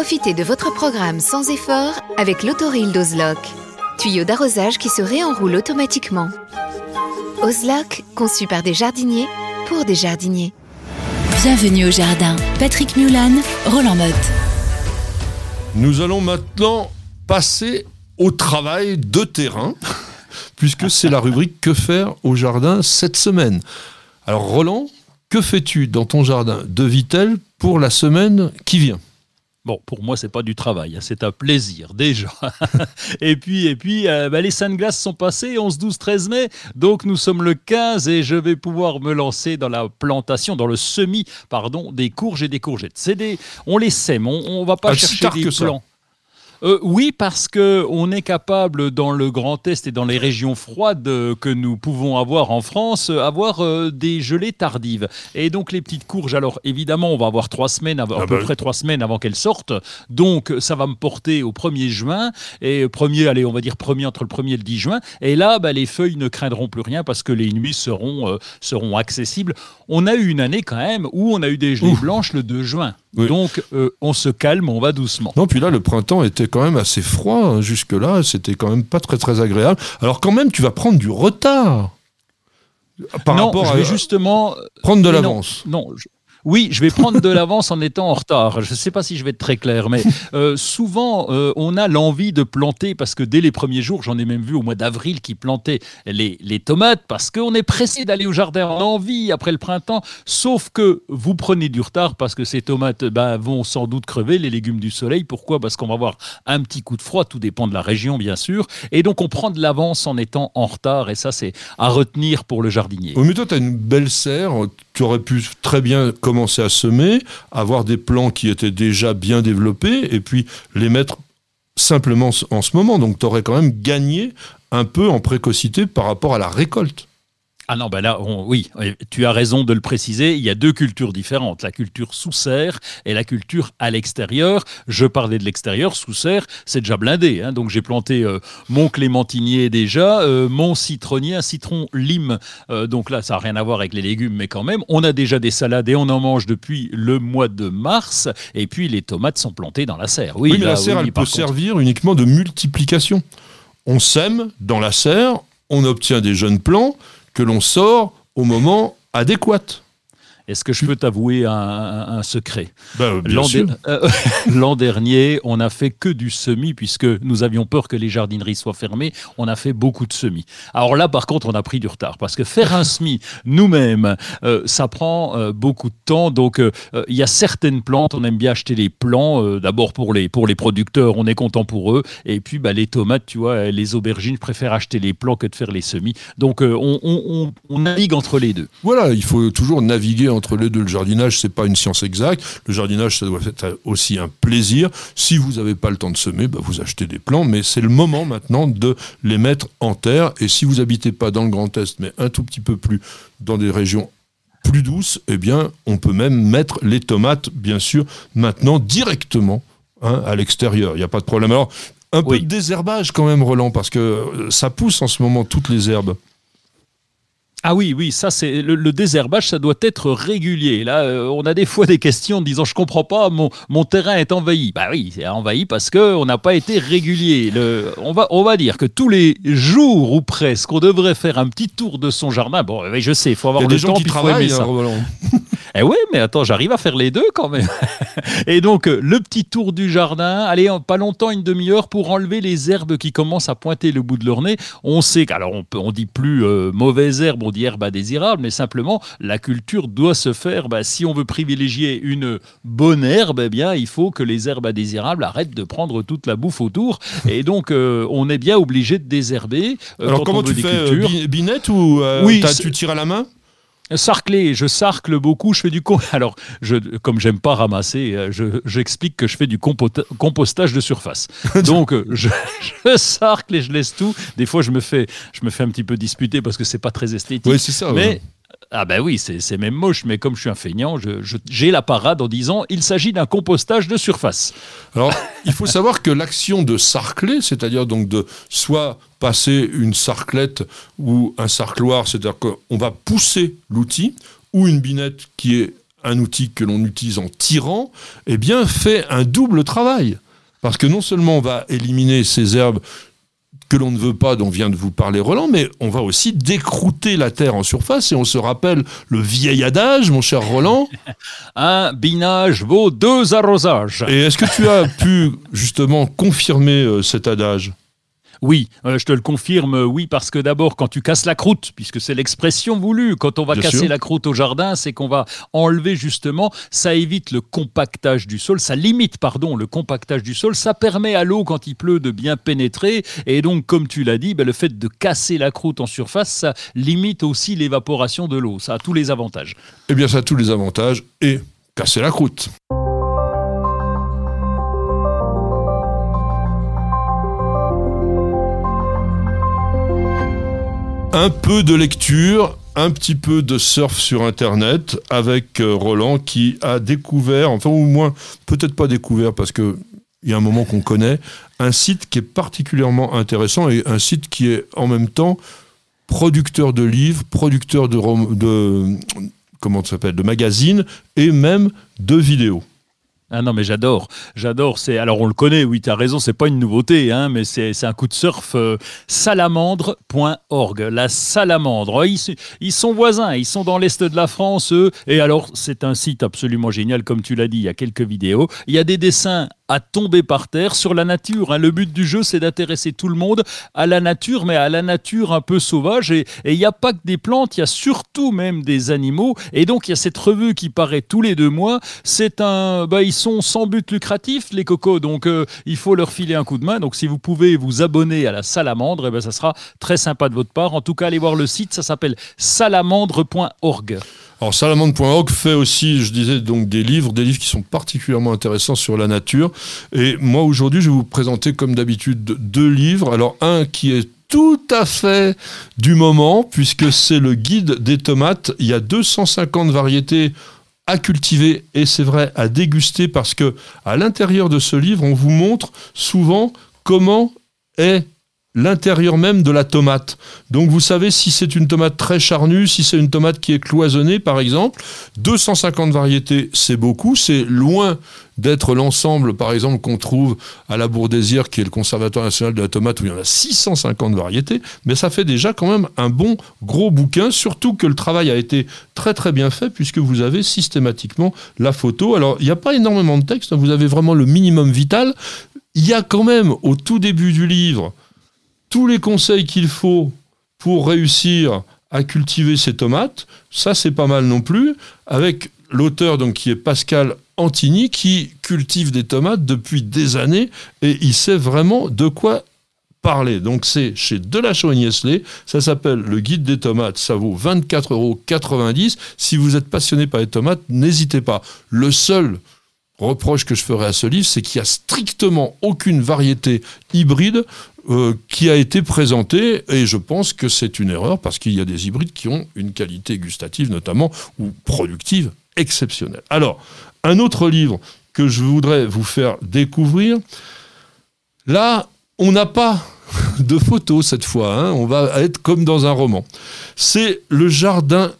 Profitez de votre programme sans effort avec l'autoril d'Ozlock. Tuyau d'arrosage qui se réenroule automatiquement. Ozlock, conçu par des jardiniers pour des jardiniers. Bienvenue au jardin. Patrick Mulan, Roland Motte. Nous allons maintenant passer au travail de terrain, puisque c'est la rubrique Que faire au jardin cette semaine. Alors Roland, que fais-tu dans ton jardin de Vitel pour la semaine qui vient? Bon, pour moi, c'est pas du travail, hein, c'est un plaisir déjà. et puis, et puis, euh, bah, les Saintes Glaces sont passées, 11, 12, 13 mai, donc nous sommes le 15 et je vais pouvoir me lancer dans la plantation, dans le semis, pardon, des courges et des courgettes. C'est des, on les sème, on, on va pas Ah, si chercher tard des plants. Euh, oui, parce que on est capable dans le Grand Est et dans les régions froides euh, que nous pouvons avoir en France, euh, avoir euh, des gelées tardives. Et donc les petites courges, alors évidemment, on va avoir trois semaines, avant- à Ah peu bah. près trois semaines avant qu'elles sortent. Donc ça va me porter au 1er juin et premier, allez, on va dire premier entre le 1er et le 10 juin. Et là, bah, les feuilles ne craindront plus rien parce que les nuits seront euh, seront accessibles. On a eu une année quand même où on a eu des gelées blanches le 2 juin. Oui. Donc euh, on se calme, on va doucement. Non, puis là, le printemps était quand même assez froid. hein, Jusque-là, c'était quand même pas très très agréable. Alors quand même, tu vas prendre du retard. Par non, rapport je à vais justement prendre de mais non, l'avance. Non, je- Oui, je vais prendre de l'avance en étant en retard. Je ne sais pas si je vais être très clair, mais euh, souvent, euh, on a l'envie de planter, parce que dès les premiers jours, j'en ai même vu au mois d'avril qui plantaient les, tomates, parce qu'on est pressé d'aller au jardin, on a envie après le printemps, sauf que vous prenez du retard, parce que ces tomates ben, vont sans doute crever, les légumes du soleil. Pourquoi? Parce qu'on va avoir un petit coup de froid, tout dépend de la région, bien sûr. Et donc, on prend de l'avance en étant en retard, et ça, c'est à retenir pour le jardinier. Oui, mais toi, tu as une belle serre. Tu aurais pu très bien commencer à semer, avoir des plants qui étaient déjà bien développés, et puis les mettre simplement en ce moment. Donc, tu aurais quand même gagné un peu en précocité par rapport à la récolte. Ah non, ben là, on- oui, euh, tu as raison de le préciser. Il y a deux cultures différentes, la culture sous serre et la culture à l'extérieur. Je parlais de l'extérieur, sous serre, c'est déjà blindé. hein. Donc j'ai planté euh, mon clémentinier déjà, euh, mon citronnier, un citron lime. Euh, donc là, ça n'a rien à voir avec les légumes, mais quand même, on a déjà des salades et on en mange depuis le mois de mars. Et puis les tomates sont plantées dans la serre. Oui, Oui, mais là, la serre, oui, elle peut contre. servir uniquement de multiplication. On sème dans la serre, on obtient des jeunes plants que l'on sort au moment adéquat. Est-ce que je peux t'avouer un, un- secret? Ben, L'an euh, l'an dernier, on n'a fait que du semis puisque nous avions peur que les jardineries soient fermées. On a fait beaucoup de semis. Alors là, par contre, on a pris du retard parce que faire un semis nous-mêmes, euh, ça prend euh, beaucoup de temps. Donc, il y a certaines plantes, on aime bien acheter les plants. D'abord pour les pour les producteurs, on est content pour eux. Et puis, bah, les tomates, tu vois, les aubergines, je préfère acheter les plants que de faire les semis. Donc, on, on- on- on navigue entre les deux. Voilà, il faut toujours naviguer entre les deux. Le jardinage, c'est pas une science exacte. Le jardinage, ça doit être aussi un plaisir. Si vous n'avez pas le temps de semer, bah, vous achetez des plants, mais c'est le moment maintenant de les mettre en terre. Et si vous habitez pas dans le Grand Est, mais un tout petit peu plus dans des régions plus douces, eh bien, on peut même mettre les tomates, bien sûr, maintenant directement hein, à l'extérieur. Il n'y a pas de problème. Alors, un peu de désherbage quand même, Roland, parce que euh, ça pousse en ce moment toutes les herbes. Ah oui, oui, ça c'est le, le désherbage, ça doit être régulier. Là, euh, on a des fois des questions en disant je comprends pas, mon, mon terrain est envahi. Bah oui, c'est envahi parce que on n'a pas été régulier. Le, on va on va dire que tous les jours ou presque, on devrait faire un petit tour de son jardin. Bon, je sais, il faut Il avoir y a le des gens temps, qui faut aimer travaillent, ça. Eh oui, mais attends, j'arrive à faire les deux quand même. Et donc, le petit tour du jardin, allez, pas longtemps, une demi-heure pour enlever les herbes qui commencent à pointer le bout de leur nez. On sait qu'alors, on, peut- on dit plus euh, mauvaise herbe, on dit herbe indésirable, mais simplement, la culture doit se faire. bah, si on veut privilégier une bonne herbe, eh bien, il faut que les herbes indésirables arrêtent de prendre toute la bouffe autour. Et donc, euh, on est bien obligé de désherber. euh, Alors quand comment on veut tu des fais euh, cultures. binette ou Oui, tu tires à la main Sarcler, je sarcle beaucoup, je fais du com- alors je comme j'aime pas ramasser, euh, je- j'explique que je fais du compostage de surface. Donc euh, je, je sarcle et je laisse tout. Des fois je me fais je me fais un petit peu disputer parce que c'est pas très esthétique. Oui, c'est ça. mais ouais. Ah ben oui, c'est même moche, mais comme je suis un feignant, j'ai la parade en disant il s'agit d'un compostage de surface. Alors, il faut savoir que l'action de sarcler, c'est-à-dire donc de soit passer une sarclette ou un sarcloir, c'est-à-dire qu'on va pousser l'outil, ou une binette qui est un outil que l'on utilise en tirant, eh bien, fait un double travail. Parce que non seulement on va éliminer ces herbes que l'on ne veut pas, dont vient de vous parler Roland, mais on va aussi décrouter la terre en surface. Et on se rappelle le vieil adage, mon cher Roland. Un binage vaut deux arrosages. Et est-ce que tu as pu justement confirmer euh, cet adage? Oui, euh, je te le confirme, euh, oui, parce que d'abord, quand tu casses la croûte, puisque c'est l'expression voulue, quand on va Bien casser sûr. la croûte au jardin, c'est qu'on va enlever justement, ça évite le compactage du sol, ça limite, pardon, le compactage du sol, ça permet à l'eau, quand il pleut, de bien pénétrer, et donc, comme tu l'as dit, ben, le fait de casser la croûte en surface, ça limite aussi l'évaporation de l'eau, ça a tous les avantages. Eh bien, ça a tous les avantages et casser la croûte. Un peu de lecture, un petit peu de surf sur Internet avec euh, Roland qui a découvert, enfin au moins peut-être pas découvert parce que il y a un moment qu'on connaît, un site qui est particulièrement intéressant et un site qui est en même temps producteur de livres, producteur de, de comment s'appelle, de magazines et même de vidéos. Ah non, mais j'adore, j'adore. C'est alors on le connaît, oui, tu as raison, c'est pas une nouveauté, hein, mais c'est un coup de surf. euh, salamandre.org, la salamandre. Ils, s- ils sont voisins, ils sont dans l'est de la France, eux. Et alors c'est un site absolument génial, comme tu l'as dit. Il y a quelques vidéos, il y a des dessins à tomber par terre sur la nature. hein. Le but du jeu, c'est d'intéresser tout le monde à la nature, mais à la nature un peu sauvage. Et et il n'y a pas que des plantes, il y a surtout même des animaux. Et donc il y a cette revue qui paraît tous les deux mois. C'est un, bah, ils sont sans but lucratif les cocos, donc euh, il faut leur filer un coup de main. Donc si vous pouvez vous abonner à la salamandre, eh ben, ça sera très sympa de votre part. En tout cas, allez voir le site, ça s'appelle salamandre.org. Alors salamandre.org fait aussi, je disais, donc des livres, des livres qui sont particulièrement intéressants sur la nature. Et moi aujourd'hui, je vais vous présenter comme d'habitude deux livres. Alors un qui est tout à fait du moment, puisque c'est le guide des tomates. Il y a 250 variétés à cultiver et c'est vrai à déguster parce que à l'intérieur de ce livre, on vous montre souvent comment est l'intérieur même de la tomate. Donc vous savez si c'est une tomate très charnue, si c'est une tomate qui est cloisonnée par exemple. 250 variétés, c'est beaucoup, c'est loin d'être l'ensemble par exemple qu'on trouve à la Bourdésière qui est le conservatoire national de la tomate où il y en a 650 variétés, mais ça fait déjà quand même un bon gros bouquin, surtout que le travail a été très très bien fait puisque vous avez systématiquement la photo. Alors il n'y a pas énormément de texte, hein. vous avez vraiment le minimum vital. Il y a quand même au tout début du livre tous les conseils qu'il faut pour réussir à cultiver ses tomates. Ça, c'est pas mal non plus. Avec l'auteur donc qui est Pascal Antini, qui cultive des tomates depuis des années et il sait vraiment de quoi parler. Donc c'est chez Delachaux et Niestlé, ça s'appelle le guide des tomates, ça vaut 24,90 euros. Si vous êtes passionné par les tomates, n'hésitez pas. Le seul reproche que je ferai à ce livre, c'est qu'il n'y a strictement aucune variété hybride euh, qui a été présenté et je pense que c'est une erreur parce qu'il y a des hybrides qui ont une qualité gustative notamment ou productive exceptionnelle. Alors, un autre livre que je voudrais vous faire découvrir, là, on n'a pas de photos cette fois, hein. on va être comme dans un roman. C'est Le Jardin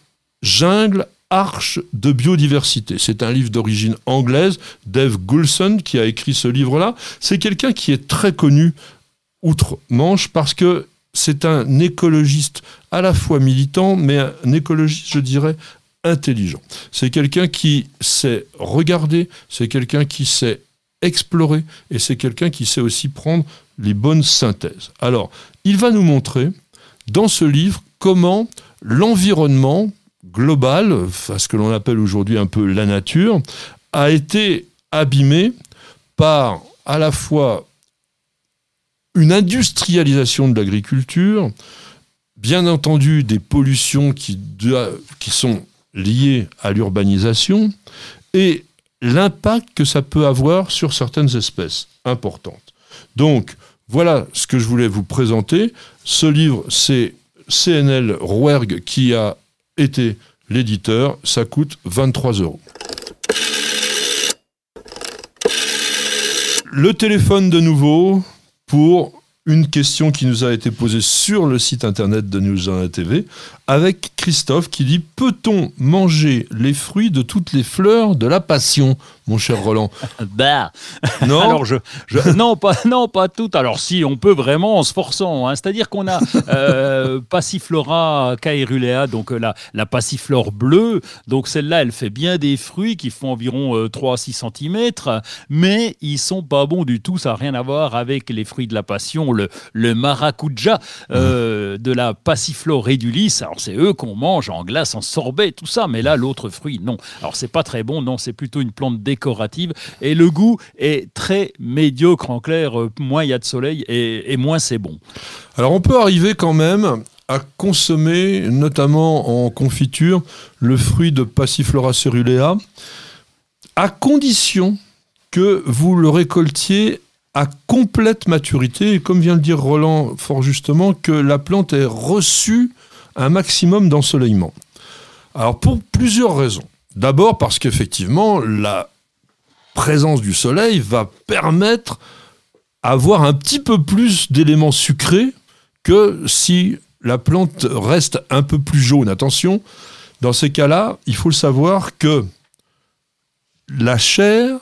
Jungle Arche de biodiversité. C'est un livre d'origine anglaise, Dave Goulson qui a écrit ce livre-là. C'est quelqu'un qui est très connu outre-Manche parce que c'est un écologiste à la fois militant, mais un écologiste, je dirais, intelligent. C'est quelqu'un qui sait regarder, c'est quelqu'un qui sait explorer, et c'est quelqu'un qui sait aussi prendre les bonnes synthèses. Alors, il va nous montrer dans ce livre comment l'environnement global, ce que l'on appelle aujourd'hui un peu la nature, a été abîmé par à la fois une industrialisation de l'agriculture, bien entendu des pollutions qui, qui sont liées à l'urbanisation, et l'impact que ça peut avoir sur certaines espèces importantes. Donc, voilà ce que je voulais vous présenter. Ce livre, c'est CNL Rouergue qui a été l'éditeur. Ça coûte 23 euros. Le téléphone de nouveau, pour une question qui nous a été posée sur le site internet de News TV avec Christophe qui dit Peut-on manger les fruits de toutes les fleurs de la passion, mon cher Roland? Bah Non Alors je, non, pas, non, pas toutes. Alors si, on peut vraiment en se forçant. Hein. C'est-à-dire qu'on a euh, Passiflora caerulea, donc euh, la, la passiflore bleue. Donc celle-là, elle fait bien des fruits qui font environ 3 à 6 cm, mais ils sont pas bons du tout. Ça n'a rien à voir avec les fruits de la passion le, maracuja euh, de la passiflore edulis. Alors c'est eux qu'on mange en glace, en sorbet, tout ça. Mais là, l'autre fruit, non. Alors c'est pas très bon, non, c'est plutôt une plante décorative. Et le goût est très médiocre en clair. Euh, moins il y a de soleil et, moins c'est bon. Alors on peut arriver quand même à consommer, notamment en confiture, le fruit de Passiflora cerulea, à condition que vous le récoltiez à complète maturité, et comme vient de dire Roland fort justement, que la plante ait reçu un maximum d'ensoleillement. Alors pour plusieurs raisons. D'abord parce qu'effectivement, la présence du soleil va permettre avoir un petit peu plus d'éléments sucrés que si la plante reste un peu plus jaune. Attention, dans ces cas-là, il faut le savoir que la chair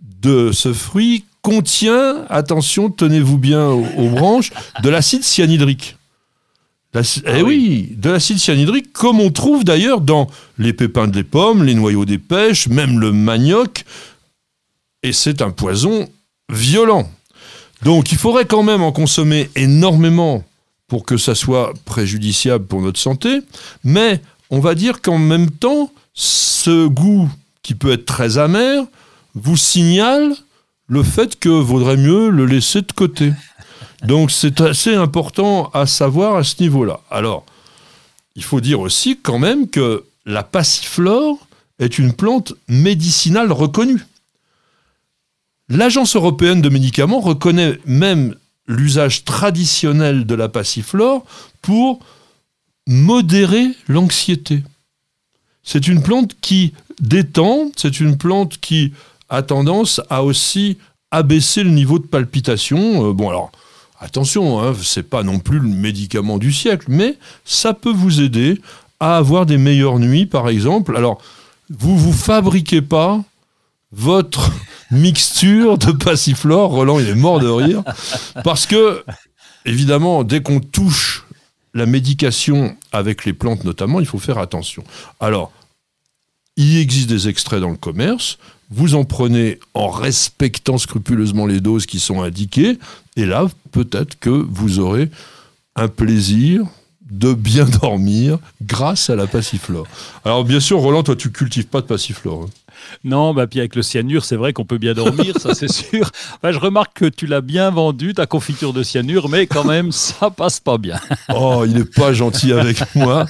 de ce fruit contient, attention, tenez-vous bien aux, branches, de l'acide cyanhydrique. Eh ah oui. de l'acide cyanhydrique, comme on trouve d'ailleurs dans les pépins des pommes, les noyaux des pêches, même le manioc. Et c'est un poison violent. Donc il faudrait quand même en consommer énormément pour que ça soit préjudiciable pour notre santé. Mais on va dire qu'en même temps, ce goût qui peut être très amer vous signale le fait que vaudrait mieux le laisser de côté. Donc c'est assez important à savoir à ce niveau-là. Alors, il faut dire aussi quand même que la passiflore est une plante médicinale reconnue. L'Agence européenne de médicaments reconnaît même l'usage traditionnel de la passiflore pour modérer l'anxiété. C'est une plante qui détend, c'est une plante qui a tendance à aussi abaisser le niveau de palpitation. Euh, bon, alors, Attention, hein, c'est pas non plus le médicament du siècle, mais ça peut vous aider à avoir des meilleures nuits, par exemple. Alors, vous vous fabriquez pas votre mixture de passiflore. Roland, il est mort de rire. Parce que, évidemment, dès qu'on touche la médication avec les plantes notamment, il faut faire attention. Alors, il existe des extraits dans le commerce. Vous en prenez en respectant scrupuleusement les doses qui sont indiquées. Et là, peut-être que vous aurez un plaisir de bien dormir grâce à la passiflore. Alors bien sûr, Roland, toi tu cultives pas de passiflore. Hein. Non, bah, puis avec le cyanure, c'est vrai qu'on peut bien dormir, ça c'est sûr. je remarque que tu l'as bien vendu, ta confiture de cyanure, mais quand même, ça passe pas bien. oh, il n'est pas gentil avec moi.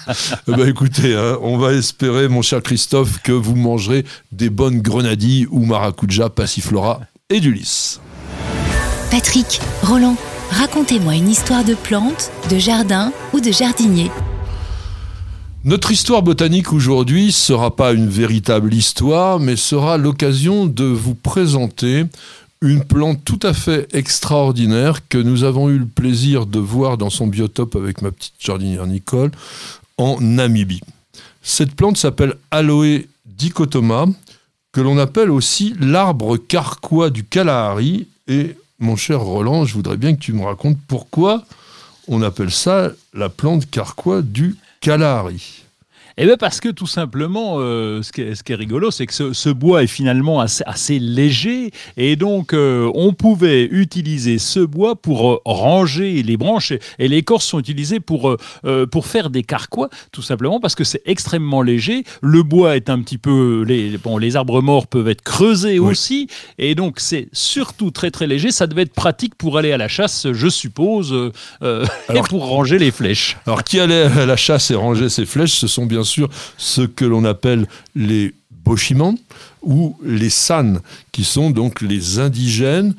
bah, écoutez, hein, on va espérer, mon cher Christophe, que vous mangerez des bonnes grenadilles ou maracuja, passiflora et du lys. Patrick, Roland, racontez-moi une histoire de plante, de jardin ou de jardinier. Notre histoire botanique aujourd'hui sera pas une véritable histoire, mais sera l'occasion de vous présenter une plante tout à fait extraordinaire que nous avons eu le plaisir de voir dans son biotope avec ma petite jardinière Nicole en Namibie. Cette plante s'appelle Aloe dichotoma, que l'on appelle aussi l'arbre carquois du Kalahari. Et mon cher Roland, je voudrais bien que tu me racontes pourquoi on appelle ça la plante carquois du Kalahari Eh bien parce que tout simplement, euh, ce, qui est, ce, qui est, rigolo, c'est que ce, ce, bois est finalement assez, assez léger et donc euh, on pouvait utiliser ce bois pour euh, ranger les branches et, l'écorce sont utilisées pour, euh, pour faire des carquois, tout simplement parce que c'est extrêmement léger. Le bois est un petit peu... Les, bon, les arbres morts peuvent être creusés oui. aussi et donc c'est surtout très très léger. Ça devait être pratique pour aller à la chasse, je suppose, alors, et pour ranger les flèches. Alors qui allait à la chasse et ranger ses flèches, ce sont bien sûr ce que l'on appelle les Boshimans ou les San, qui sont donc les indigènes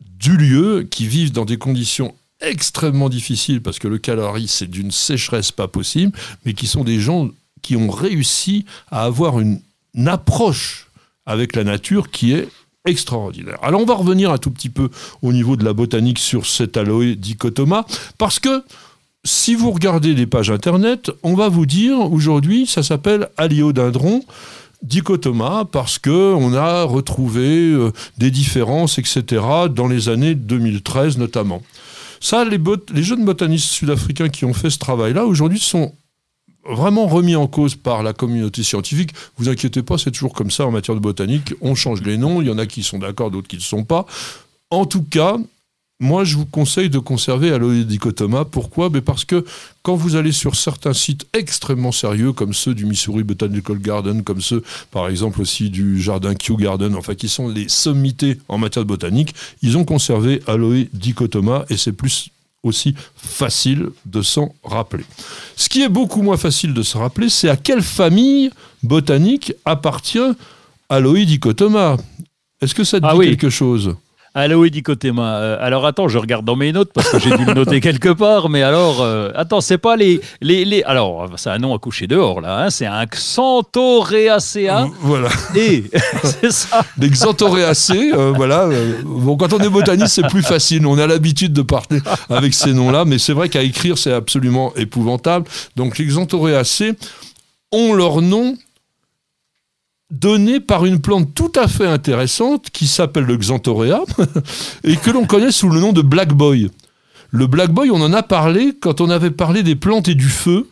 du lieu qui vivent dans des conditions extrêmement difficiles parce que le Kalahari c'est d'une sécheresse pas possible, mais qui sont des gens qui ont réussi à avoir une, une approche avec la nature qui est extraordinaire. Alors on va revenir un tout petit peu au niveau de la botanique sur cet aloe dichotoma parce que si vous regardez les pages internet, on va vous dire aujourd'hui ça s'appelle Aliodendron dichotoma parce que on a retrouvé euh, des différences, etc. dans les années 2013 notamment. Ça, les, les jeunes botanistes sud-africains qui ont fait ce travail-là aujourd'hui sont vraiment remis en cause par la communauté scientifique. Vous inquiétez pas, c'est toujours comme ça en matière de botanique. On change les noms, il y en a qui sont d'accord, d'autres qui ne sont pas. En tout cas, moi, je vous conseille de conserver Aloe dichotoma. Pourquoi? Mais Parce que quand vous allez sur certains sites extrêmement sérieux, comme ceux du Missouri Botanical Garden, comme ceux, par exemple, aussi du jardin Kew Garden, enfin, qui sont les sommités en matière de botanique, ils ont conservé Aloe dichotoma et c'est plus aussi facile de s'en rappeler. Ce qui est beaucoup moins facile de se rappeler, c'est à quelle famille botanique appartient Aloe dichotoma. Est-ce que ça te ah dit oui. quelque chose? Aloe dichotema. Euh, alors attends, je regarde dans mes notes parce que j'ai dû le noter quelque part. Mais alors, euh, attends, c'est pas les, les, les. Alors, c'est un nom à coucher dehors là. Hein, c'est un Xanthoreacea. Voilà. Et c'est ça. Des euh, voilà. Bon, quand on est botaniste, c'est plus facile. On a l'habitude de parler avec ces noms-là, mais c'est vrai qu'à écrire, c'est absolument épouvantable. Donc, les Xanthoreacées ont leur nom donné par une plante tout à fait intéressante qui s'appelle le Xanthorea et que l'on connaît sous le nom de Black Boy. Le Black Boy, on en a parlé quand on avait parlé des plantes et du feu,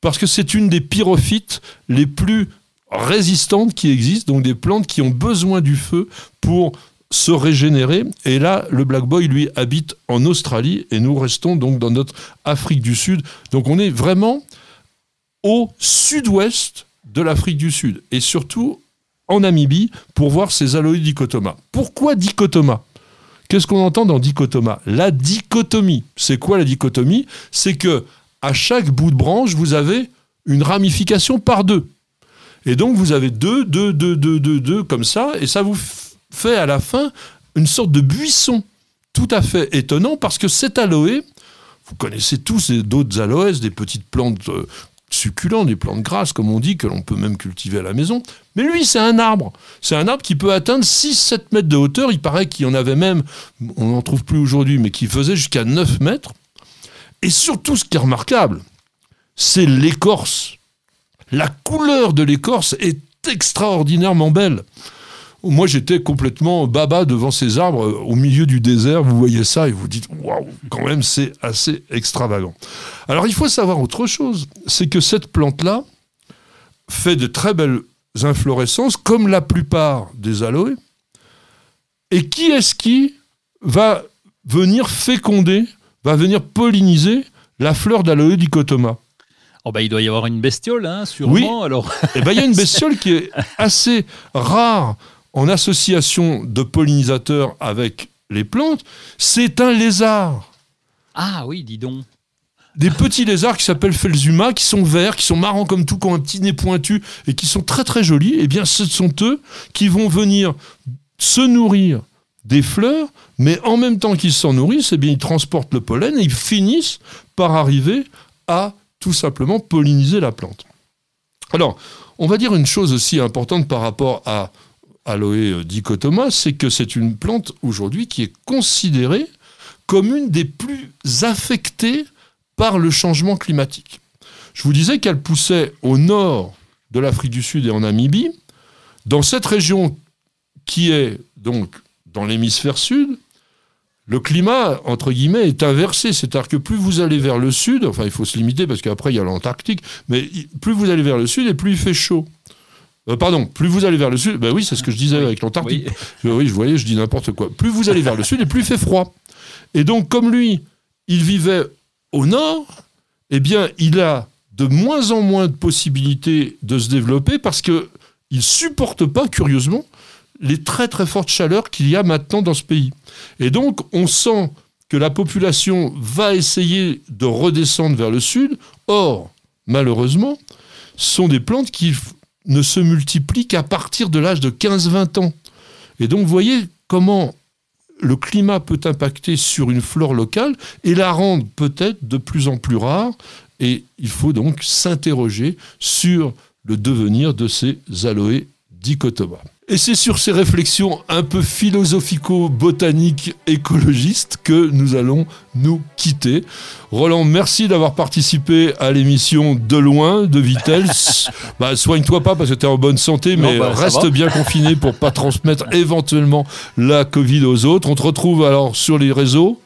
parce que c'est une des pyrophytes les plus résistantes qui existent, donc des plantes qui ont besoin du feu pour se régénérer. Et là, le Black Boy, lui, habite en Australie et nous restons donc dans notre Afrique du Sud. Donc on est vraiment au sud-ouest de l'Afrique du Sud et surtout en Namibie pour voir ces aloïs dichotoma. Pourquoi dichotoma Qu'est-ce qu'on entend dans dichotoma La dichotomie. C'est quoi la dichotomie? C'est que à chaque bout de branche, vous avez une ramification par deux. Et donc vous avez deux, deux, deux, deux, deux, deux, comme ça, et ça vous fait à la fin une sorte de buisson tout à fait étonnant parce que cet aloe, vous connaissez tous d'autres aloès, des petites plantes succulents, des plantes grasses, comme on dit, que l'on peut même cultiver à la maison. Mais lui, c'est un arbre. C'est un arbre qui peut atteindre 6-7 mètres de hauteur. Il paraît qu'il y en avait même, on n'en trouve plus aujourd'hui, mais qui faisait jusqu'à 9 mètres. Et surtout, ce qui est remarquable, c'est l'écorce. La couleur de l'écorce est extraordinairement belle. Moi, j'étais complètement baba devant ces arbres euh, au milieu du désert. Vous voyez ça et vous dites, waouh, quand même, c'est assez extravagant. Alors, il faut savoir autre chose. C'est que cette plante-là fait de très belles inflorescences, comme la plupart des aloés. Et qui est-ce qui va venir féconder, va venir polliniser la fleur d'aloe dicotoma? Oh bah, il doit y avoir une bestiole, hein, sûrement. Alors. Eh ben, il y a une bestiole qui est assez rare en association de pollinisateurs avec les plantes, c'est un lézard. Ah oui, dis donc. Des petits lézards qui s'appellent Felzuma, qui sont verts, qui sont marrants comme tout, qui ont un petit nez pointu et qui sont très très jolis. Eh bien, ce sont eux qui vont venir se nourrir des fleurs, mais en même temps qu'ils s'en nourrissent, eh bien, ils transportent le pollen et ils finissent par arriver à tout simplement polliniser la plante. Alors, on va dire une chose aussi importante par rapport à Aloe dichotoma, c'est que c'est une plante aujourd'hui qui est considérée comme une des plus affectées par le changement climatique. Je vous disais qu'elle poussait au nord de l'Afrique du Sud et en Namibie. Dans cette région qui est donc dans l'hémisphère sud, le climat, entre guillemets, est inversé. C'est-à-dire que plus vous allez vers le sud, enfin il faut se limiter parce qu'après il y a l'Antarctique, mais plus vous allez vers le sud et plus il fait chaud. Euh, pardon, plus vous allez vers le sud, ben oui, c'est ce que je disais avec l'Antarctique. Oui. oui, je voyais, je dis n'importe quoi. Plus vous allez vers le sud et plus il fait froid. Et donc, comme lui, il vivait au nord, eh bien, il a de moins en moins de possibilités de se développer parce qu'il ne supporte pas, curieusement, les très très fortes chaleurs qu'il y a maintenant dans ce pays. Et donc, on sent que la population va essayer de redescendre vers le sud. Or, malheureusement, ce sont des plantes qui ne se multiplient qu'à partir de l'âge de 15-20 ans. Et donc, voyez comment le climat peut impacter sur une flore locale et la rendre peut-être de plus en plus rare. Et il faut donc s'interroger sur le devenir de ces aloés dichotoma. Et c'est sur ces réflexions un peu philosophico-botaniques écologistes que nous allons nous quitter. Roland, merci d'avoir participé à l'émission De loin de Vitel. bah, soigne-toi pas parce que tu es en bonne santé, mais bah, reste bien confiné pour pas transmettre éventuellement la Covid aux autres. On te retrouve alors sur les réseaux.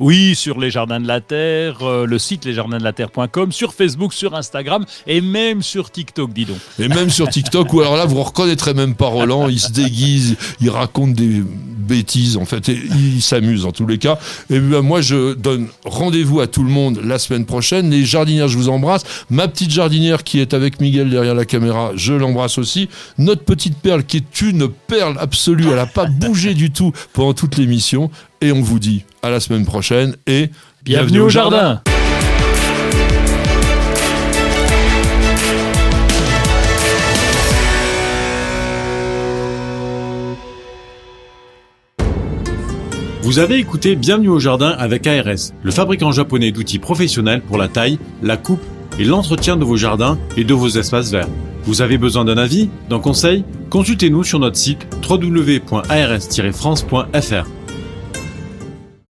Oui, sur les Jardins de la Terre, euh, le site lesjardinsdelaterre.com, sur Facebook, sur Instagram et même sur TikTok, dis donc. Et même sur TikTok, où alors là, vous reconnaîtrez même pas Roland, il se déguise, il raconte des bêtises, en fait, et il s'amuse en tous les cas. Et bien, moi, je donne rendez-vous à tout le monde la semaine prochaine. Les jardinières, je vous embrasse. Ma petite jardinière qui est avec Miguel derrière la caméra, je l'embrasse aussi. Notre petite perle qui est une perle absolue, elle n'a pas bougé du tout pendant toute l'émission. Et on vous dit à la semaine prochaine et bienvenue, au jardin. Vous avez écouté Bienvenue au jardin avec ARS, le fabricant japonais d'outils professionnels pour la taille, la coupe et l'entretien de vos jardins et de vos espaces verts. Vous avez besoin d'un avis, d'un conseil? Consultez-nous sur notre site www.ars-france.fr.